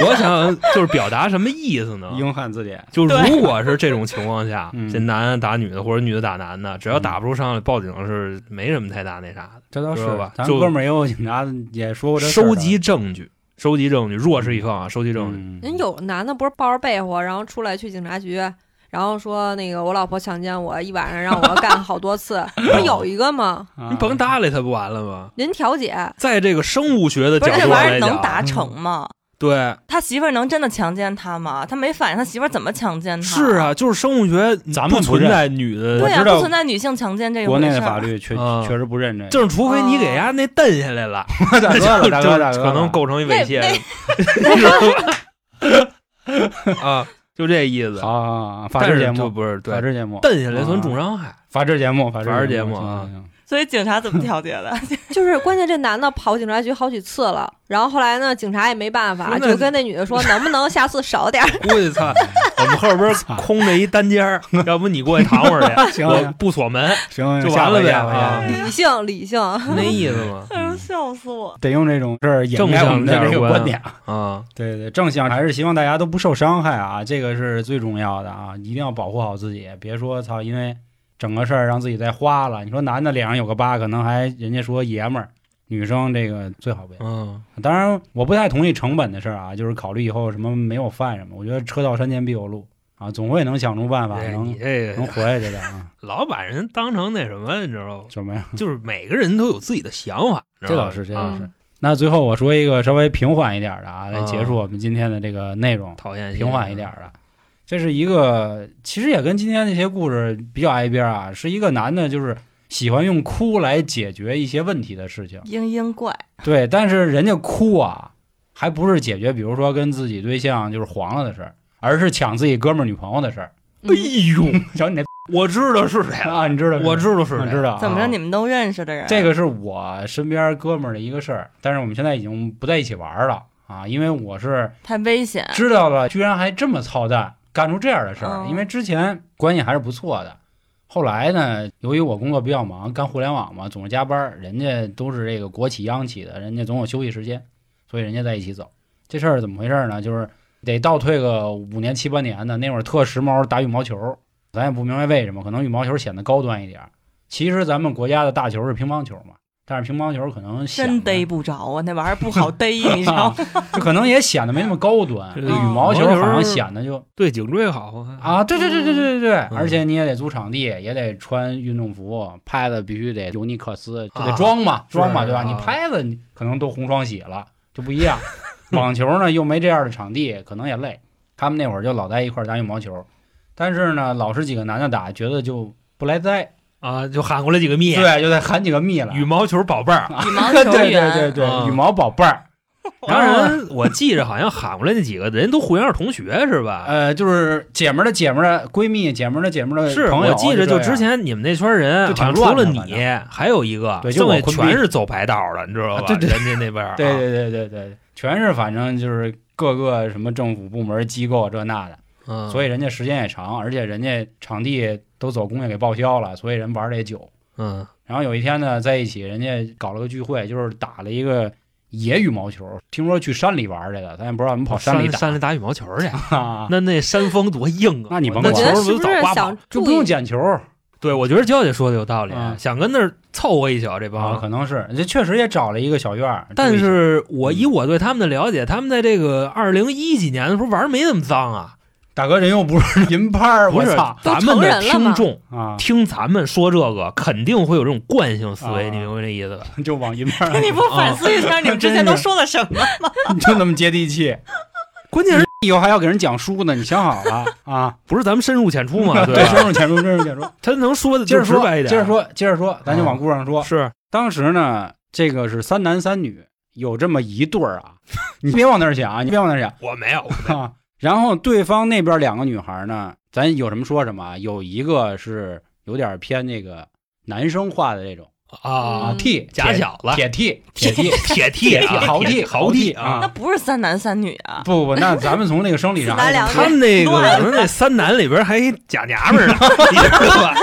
我想就是表达什么意思呢？英汉字典，就如果是这种情况下嗯，这男的打女的或者女的打男的，只要打不出伤来，报警是没什么太大那啥的。这倒是吧？就咱哥们儿也有警察也说过这事儿收集证据，收集证据，弱势一方啊，收集证据。嗯人有男的不是抱着被窝，然后出来去警察局，然后说那个我老婆强奸我一晚上，让我干好多次，不是有一个吗？啊你甭搭理他不完了吗？您调解，在这个生物学的不角度是这玩意儿来讲，能达成吗？对，他媳妇儿能真的强奸他吗？他没反应，他媳妇儿怎么强奸他？是啊，，就是生物学，咱们不存在女的，对啊，我知道不存在女性强奸这个国内的法律确啊确实不认这个，就是除非你给人家那蹬下来 了，大哥了，大就哥大哥，可能构成一猥亵？啊，就这意思。好好好，法制节目，就不是对，法制节目，蹬下来算重伤害。法制节目，法法制制节目啊所以警察怎么调解的？就是关键这男的跑警察局好几次了，然后后来呢，警察也没办法，就跟那女的说能不能下次少点儿。我去操！我们后边空着一单间儿，要不你过去躺会儿去，我行行不锁门，行，就完了呗理性理性，那意思吗。哎呦，笑死我！得用这种事儿掩盖我们的这个观点。啊，对对，正向还是希望大家都不受伤害啊，这个是最重要的啊，一定要保护好自己，别说操，因为整个事儿让自己再花了。你说男的脸上有个疤，可能还人家说爷们儿，女生这个最好别。嗯，当然，我不太同意成本的事儿啊，就是考虑以后什么没有饭什么，我觉得车到山前必有路啊，总会能想出办法，哎能你这个能活下去的啊。老把人当成那什么，你知道吗？什么呀？就是每个人都有自己的想法，这倒是，这倒啊是。那最后我说一个稍微平缓一点的啊，来啊结束我们今天的这个内容。讨厌平缓一点的。这是一个，其实也跟今天那些故事比较挨边儿啊，是一个男的，就是喜欢用哭来解决一些问题的事情。嘤嘤怪，对，但是人家哭啊，还不是解决，比如说跟自己对象就是黄了的事儿，而是抢自己哥们儿女朋友的事儿。哎呦，瞧你那我知道是谁了，啊，你知道？我知道是谁，我知道啊。怎么着？你们都认识的人？这个是我身边哥们儿的一个事儿，但是我们现在已经不在一起玩儿了啊，因为我是太危险。知道了，居然还这么操蛋，干出这样的事儿。嗯因为之前关系还是不错的，后来呢，由于我工作比较忙，干互联网嘛，总是加班儿，人家都是这个国企央企的，人家总有休息时间，所以人家在一起走。这事儿怎么回事呢？就是得倒退个五年七八年的，那会儿特时髦打羽毛球，咱也不明白为什么，可能羽毛球显得高端一点儿。其实咱们国家的大球是乒乓球嘛，但是乒乓球可能真逮不着啊，那玩意儿不好逮，你知道吗？就可能也显得没那么高端。这羽毛球羽毛球好像显得就对颈椎好啊，对对对对对对对，嗯而且你也得租场地，也得穿运动服，拍子必须得尤尼克斯，就得啊装嘛，装嘛，对吧？啊你拍子你可能都红双喜了，就不一样。网球呢又没这样的场地，可能也累。他们那会儿就老在一块儿打羽毛球，但是呢，老是几个男的打，觉得就不来栽，啊，就喊过来几个蜜，对，就得喊几个蜜了。羽毛球宝贝儿。羽毛对对球员，对对啊对，羽毛宝贝儿。当然，我记着好像喊过来那几个人都互相是同学是吧？呃，就是姐们儿的姐们儿的闺蜜，姐们儿的姐们儿的是朋友，我记着，就之前你们那圈人，就挺好像除了乱的你，还有一个，对就剩下我坤逼全是走白道的，你知道吧？啊对对人家那边儿 啊，对对对对对，全是反正就是各个什么政府部门机构这那的，嗯，所以人家时间也长，而且人家场地都走工业给报销了，所以人玩的也久。嗯然后有一天呢，在一起，人家搞了个聚会，就是打了一个野羽毛球，听说去山里玩去了，咱也不知道怎么跑山里打。山里打羽毛球去，啊，那那山峰多硬啊！那你甭那球不觉得是不早刮跑是想？就不用？捡球对，我觉得娇姐说的有道理，啊想跟那儿凑合一宿这啊，帮。可能是这确实也找了一个小院儿，但是我以我对他们的了解，他们在这个二零一几年的时候玩没那么脏啊，大哥人又不是银拍儿，不是我操咱们的听众啊，听咱们说这个，肯定会有这种惯性思维，啊你明白这意思吧？就往银拍儿，你不反思一下你们之前都说了什么吗？就那么接地气。关键是以后还要给人讲书呢，你想好了啊？不是咱们深入浅出嘛？对，吧？深入浅出，深入浅出。他能说的接着说，白一点，接着说，接着说，咱就往故事上说。是当时呢，这个是三男三女，有这么一对儿啊。你别往那儿想啊，你别往那儿想我没有啊。然后对方那边两个女孩呢，咱有什么说什么啊。有一个是有点偏那个男生化的这种啊，T 假小子。铁 T 铁 T 铁 T 啊，豪 T 豪 T 啊。那不是三男三女啊，不不不，那咱们从那个生理上他们那个可能那三男里边还假娘们儿呢，你知道吧？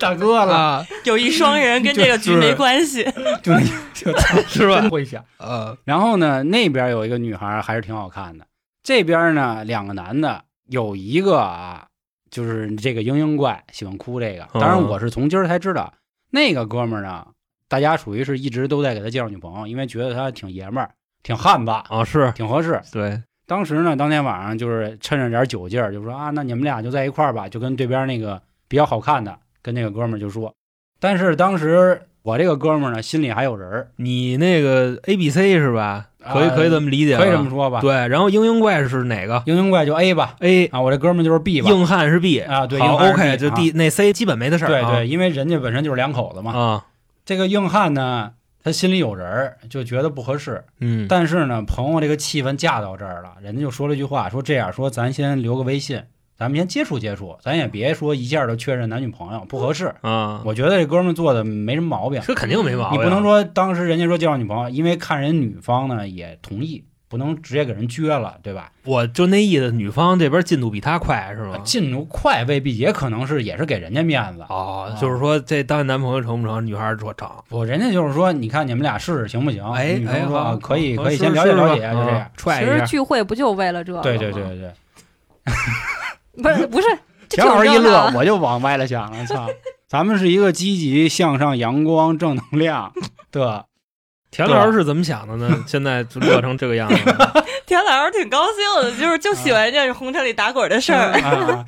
大哥了，啊，有一双人跟这个局没关系。就那就是。吧？真会想。呃，然后呢，那边有一个女孩还是挺好看的，这边呢两个男的，有一个啊，就是这个嘤嘤怪喜欢哭这个。当然我是从今儿才知道，那个哥们儿呢，大家属于是一直都在给他介绍女朋友，因为觉得他挺爷们儿、挺汉子、啊是，挺合适。对，当时呢，当天晚上就是趁着点酒劲儿，就说啊，那你们俩就在一块儿吧，就跟对边那个比较好看的跟那个哥们儿就说。但是当时我这个哥们儿呢，心里还有人儿，你那个 A B C 是吧？可以啊可以这么理解吧，可以这么说吧？对，然后嘤嘤怪是哪个嘤嘤怪就 A 吧，？A 啊，我这哥们儿就是 B 吧。硬汉是 B 啊对好硬汉是 OK，B 就啊 D 那 C 基本没的事儿，啊对对，因为人家本身就是两口子嘛。啊，这个硬汉呢，他心里有人儿，就觉得不合适。嗯，但是呢，朋友这个气氛架到这儿了，人家就说了一句话，说这样说，咱先留个微信，咱们先接触接触，咱也别说一下就确认男女朋友，不合适。啊，我觉得这哥们做的没什么毛病，这肯定没毛病，你不能说当时人家说介绍女朋友，因为看人女方呢也同意，不能直接给人撅了，对吧？我就那意思，女方这边进度比他快是吧？进度快未必，也可能是也是给人家面子。哦，就是说这当男朋友成不成？女孩说成，不，人家就是说，你看你们俩试试行不行？哎哎，女生说、可以，可以先了解了解，就这样其实一下，聚会不就为了这对对对对，不是不是，田老师一乐，我就往歪了想了，操！咱们是一个积极向上、阳光、正能量的，田老师是怎么想的呢？现在就乐成这个样子，田老师挺高兴的，就是就喜欢这红尘里打滚的事儿。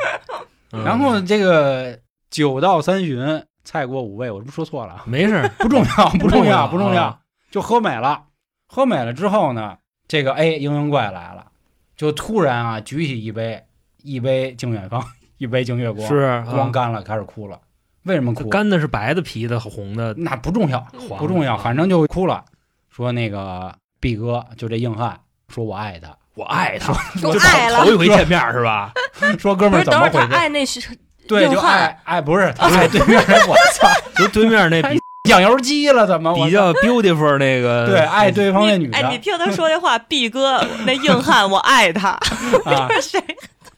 然后这个酒到三巡，菜过五味，我是不是说错了？没事，不重要，不重要，不重要啊，就喝美了。喝美了之后呢，这个 A 嘤嘤怪来了，就突然啊举起一杯，一杯敬远方，一杯敬月光，是啊光干了，开始哭了。为什么哭？干的是白的，皮的红的，那不重要，不重要，反正就哭了。说那个 B 哥，就这硬汉，说我爱他。我爱他，就爱了头一回见面是吧？说哥，们儿怎么回事？爱那是对，就爱爱不是他爱对面人，我操，就对面那比 养油鸡了怎么？比较 beautiful 那个，对爱对方那女哎，你听他说这话，B 哥那硬汉，我爱他。啊，谁？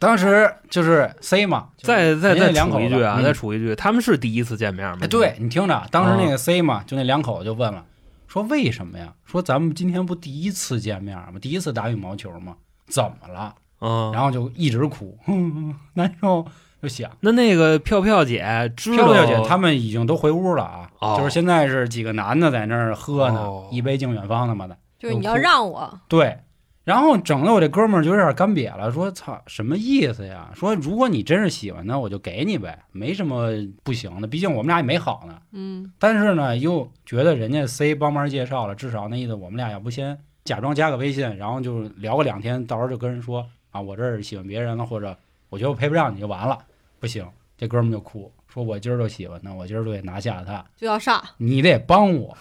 当时就是 C 嘛，再再再两口杵一句啊，再处一句，他们是第一次见面吗哎，？对你听着，当时那啊个 C 嘛，就那两口子就问了，说为什么呀？说咱们今天不第一次见面吗？第一次打羽毛球吗？怎么了？嗯，然后就一直哭，哼 难受，就想。那那个票票姐知道飘飘姐他们已经都回屋了啊，哦就是现在是几个男的在那儿喝呢，哦一杯敬远方的嘛的，就是你要让我，对。然后整的我这哥们儿就有点干瘪了，说操什么意思呀？说如果你真是喜欢他，我就给你呗，没什么不行的，毕竟我们俩也没好呢。嗯，但是呢，又觉得人家 C 帮忙介绍了，至少那意思我们俩要不先假装加个微信，然后就聊个两天，到时候就跟人说啊，我这儿喜欢别人了，或者我觉得我配不上你就完了。不行，这哥们儿就哭，说我今儿就喜欢他，我今儿就得拿下他，就要上你得帮我，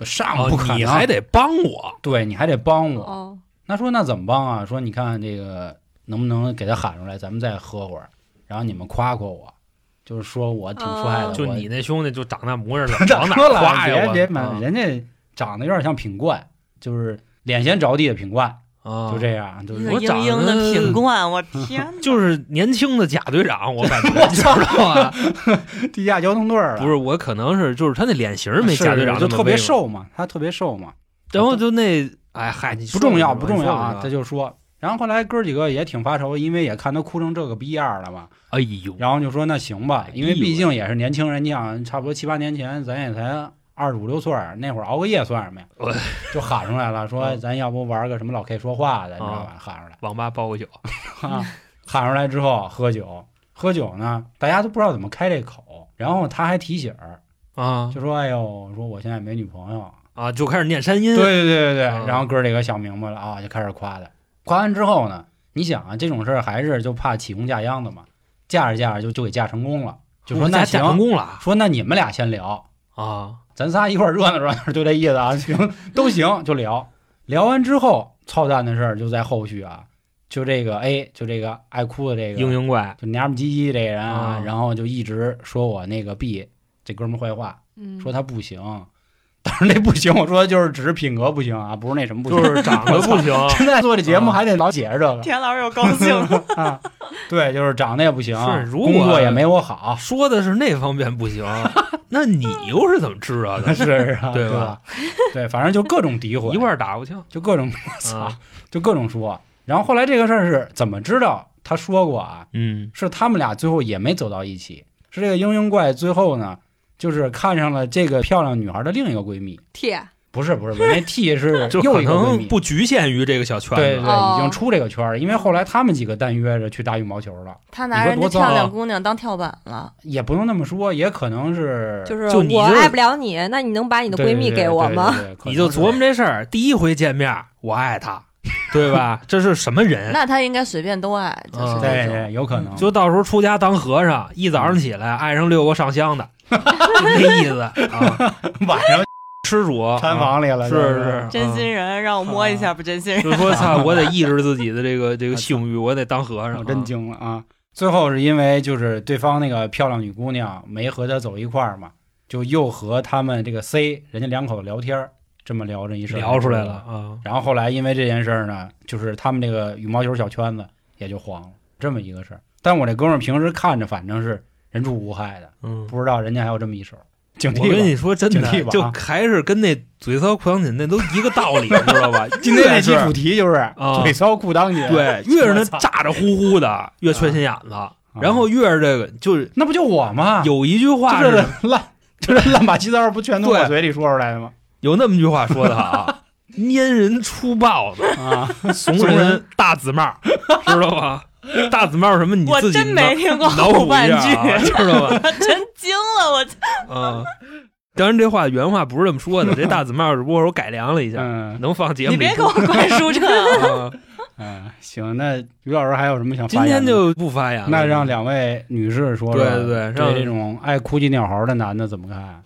上哦不可能，你还得帮我，对你还得帮我。哦。那说那怎么帮啊？说你看这个能不能给他喊出来，咱们再喝会儿，然后你们夸夸我，就是说我挺帅的，哦就你那兄弟就长那模样了，长往哪夸呀？别别人家长得有点像品冠，就是脸先着地的品冠，啊，就这样，就是我长得品冠，我 天哪！就是年轻的贾队长，我感觉知道吧？地下交通队儿了，不是，我可能是就是他那脸型没贾队长就特别瘦嘛，他特别瘦嘛，然后就那哎嗨，你不重要不重要啊，他就说。然后后来哥几个也挺发愁，因为也看他哭成这个逼样了嘛，哎呦，然后就说那行吧哎，因为毕竟也是年轻人，你想差不多七八年前咱也才二十五六岁，那会儿熬个夜算什么呀？就喊出来了，说嗯咱要不玩个什么老 K 说话的，你知道吧？喊出来网吧包个酒，啊，喊出来之后喝酒，喝酒呢，大家都不知道怎么开这口，然后他还提醒儿，啊就说：“哎呦，说我现在没女朋友。”啊，就开始念山音。对对对对对，嗯然后哥儿几个想明白了啊，就开始夸他。夸完之后呢，你想啊，这种事儿还是就怕起哄架秧子嘛，架着架着就就给架成功了，就说那行成行，功了说那你们俩先聊，啊咱仨一块儿热闹热闹，就这意思啊，行都行，就聊。聊完之后，操蛋的事儿就在后续啊，就这个 A，就这个爱哭的这个，嘤嘤怪就娘们唧唧这个人啊啊，然后就一直说我那个 B 这哥们儿坏话，嗯说他不行。当然那不行，我说就是只是品格不行啊，不是那什么不行，就是长得不行。现在做这节目啊还得老解释这个。田老师又高兴了。啊，对，就是长得也不行，是如果工作也没我好，说的是那方面不行，那你又是怎么知道的？是啊，对吧吧？对，反正就各种诋毁，一块儿打过去就各种操啊，，就各种说。然后后来这个事儿是怎么知道？他说过啊，嗯是他们俩最后也没走到一起，是这个嘤嘤怪最后呢，就是看上了这个漂亮女孩的另一个闺蜜，T，不是不是那 T 是 就可又一个闺蜜。能不局限于这个小圈子对对，哦已经出这个圈儿了，因为后来他们几个单约着去打羽毛球了，他拿人家漂亮姑娘当跳板了，也不用那么说，也可能是就是就我爱不了你，那你能把你的闺蜜给我吗？？你就琢磨这事儿，第一回见面我爱她，对吧？这是什么人？那他应该随便都爱，就是嗯对。对，有可能。就到时候出家当和尚，一早上起来爱上六个上香的，就那意思啊。晚上施主 参房里了，是是真心人，让我摸一下不真心人。就说操，我得抑制自己的这个 这个性欲，我得当和尚。我真惊了啊！最后是因为就是对方那个漂亮女姑娘没和他走一块儿嘛，就又和他们这个 C 人家两口子聊天儿，这么聊着一事儿聊出来了。啊。然后后来因为这件事儿呢，就是他们这个羽毛球小圈子也就黄了，这么一个事儿。但我这哥们儿平时看着反正是人畜无害的，嗯，不知道人家还有这么一手，警惕。我跟你说真的，就还是跟那嘴骚裤裆紧那都一个道理，知道吧？今天这期主题就是啊腿骚裤裆紧，对，越是那我操咋呼呼的，越缺心眼子，然后越是这个，就是那不就我吗？有一句话就是是烂，就是烂把七糟不全都我嘴里说出来的吗？有那么句话说的好，蔫人出豹子，啊，怂人大紫帽，知道吧？大紫帽什么？你我自己真没听过脑补后半一下啊，句，知道吧？真惊了我。啊，当然这话原话不是这么说的，这大紫帽只不过是我改良了一下，嗯能放节目里你别给我灌输这。嗯，行，那于老师还有什么想今发言今？天就不发言了，那让两位女士说说，对对对让这种爱哭泣鸟嚎的男的怎么看？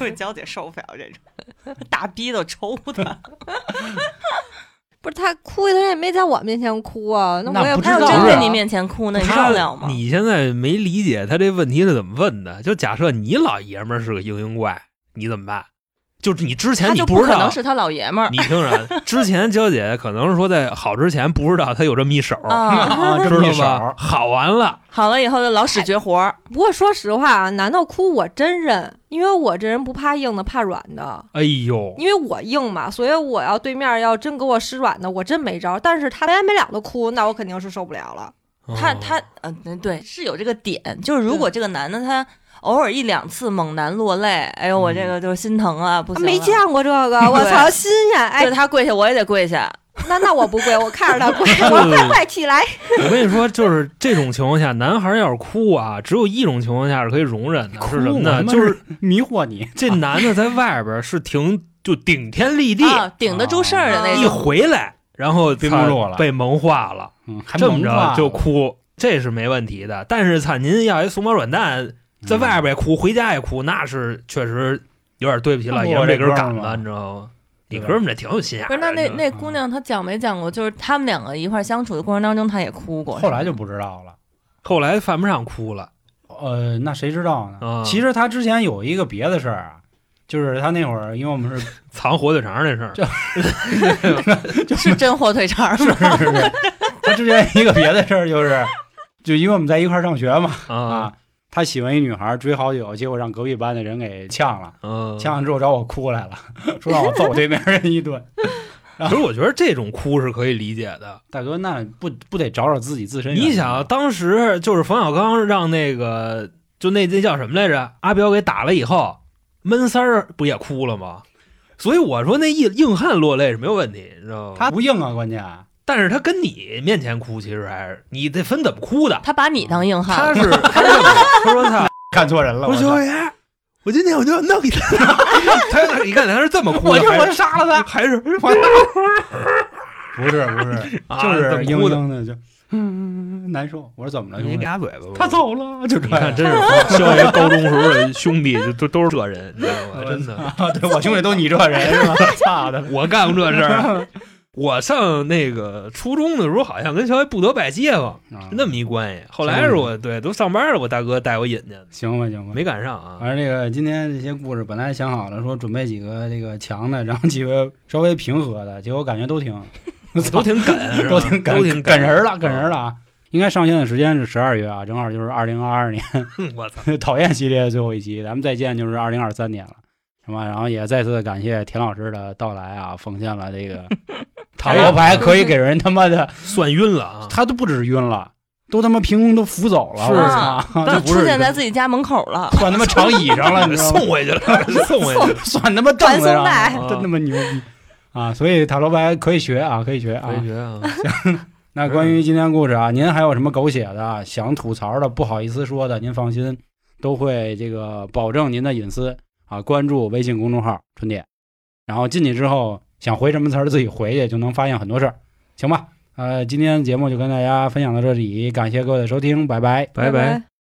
我娇姐受不了这种，大逼都抽他。不是他哭，他也没在我面前哭啊，那我也不知道真在你面前哭，那你他受了吗？你现在没理解他这问题是怎么问的？就假设你老爷们儿是个嘤嘤怪，你怎么办？就是你之前他就你不知道可能，是他老爷们儿你听着，之前娇姐可能是说在好之前不知道他有这么一手，啊。啊，这知么一手，道吧？好完了，好了以后就老使绝活儿，不过说实话啊，男的哭我真认，因为我这人不怕硬的，怕软的。哎呦，因为我硬嘛，所以我要对面要真给我使软的，我真没招。但是他没完没了的哭，那我肯定是受不了了。哦他他嗯对是有这个点，就是如果这个男的他偶尔一两次猛男落泪，哎呦我这个就心疼啊，不行，没见过这个，我操，新鲜！哎对，他跪下我也得跪下，那那我不跪，我看着他跪，我快快起来。我跟你说，就是这种情况下，男孩要是哭啊，只有一种情况下是可以容忍的，是什么呢？就是迷惑你，这男的在外边是挺就顶天立地，啊，顶得住事儿的那种一。回来，然后憋不住了被萌化了，嗯，还这么着就哭，这是没问题的。但是操，您要一怂毛软蛋，在嗯外边也哭，回家也哭，那是确实有点对不起老爷们这这根哥们儿嘛杆子，你知道吗？你哥们儿这挺有心眼的。不是，那那那姑娘她讲没讲过？就是他们两个一块儿相处的过程当中，她也哭过。后来就不知道了。后来犯不上哭了，呃，那谁知道呢？啊其实他之前有一个别的事儿啊，就是他那会儿，因为我们是 藏火腿肠那事儿 就是真火腿肠是吗？是是，他之前一个别的事儿就是，就因为我们在一块儿上学嘛啊啊，他喜欢一女孩追好久，结果让隔壁班的人给呛了，嗯，呛完之后找我哭来了，说让我揍对面人一顿。其实我觉得这种哭是可以理解的。大哥，那不不得找找自己自身？你想，当时就是冯小刚让那个就那那叫什么来着？阿彪给打了以后，闷三儿不也哭了吗？所以我说那硬硬汉落泪是没有问题，你知道吗？他不硬啊，关键但是他跟你面前哭，其实还是你得分怎么哭的。他把你当硬汉他汉，是他是 这么他说他 看错人了，我说操小爷，我今天我就要弄你。他你看他是这么哭的，我就我杀了他，还是不是不是，啊就是嘤这么哭的就嗯难受。我说怎么了？你兄弟俩嘴巴吧。他走了，就这你看，样。真是肖爷高中时候的兄弟，就都都是这人，你知道吗？真的，啊，对我兄弟都你这人是吧？操的！我干过这事儿。我上那个初中的时候，好像跟小爷不得拜街坊，啊那么一关系。后来是我对都上班了，我大哥带我引去的，行吧行吧，没赶上啊。反正这个今天这些故事本来想好了说准备几个这个强的，然后几个稍微平和的，结果感觉都挺 都挺梗，都挺都挺梗人了，梗人了。啊！应该上线的时间是十二月啊，正好就是二零二二年我操，讨厌系列的最后一集，咱们再见就是二零二三年了，是吧？然后也再次感谢田老师的到来啊，奉献了这个 塔罗牌可以给人他妈的，算晕了啊！他都不止晕了，都他妈凭空都扶走了，是我啊操，都 不是出现在自己家门口了。算他妈长椅上了？送回去了，送回去了。算他妈凳子上真他妈牛逼啊！所以塔罗牌可以学啊，可以学啊回。去啊！那关于今天故事啊，您还有什么狗血的啊想吐槽的、不好意思说的，您放心，都会这个保证您的隐私啊。关注微信公众号“春点”，然后进去之后想回什么词儿自己回去，就能发现很多事儿，行吧？呃，今天节目就跟大家分享到这里，感谢各位的收听，拜拜。拜拜。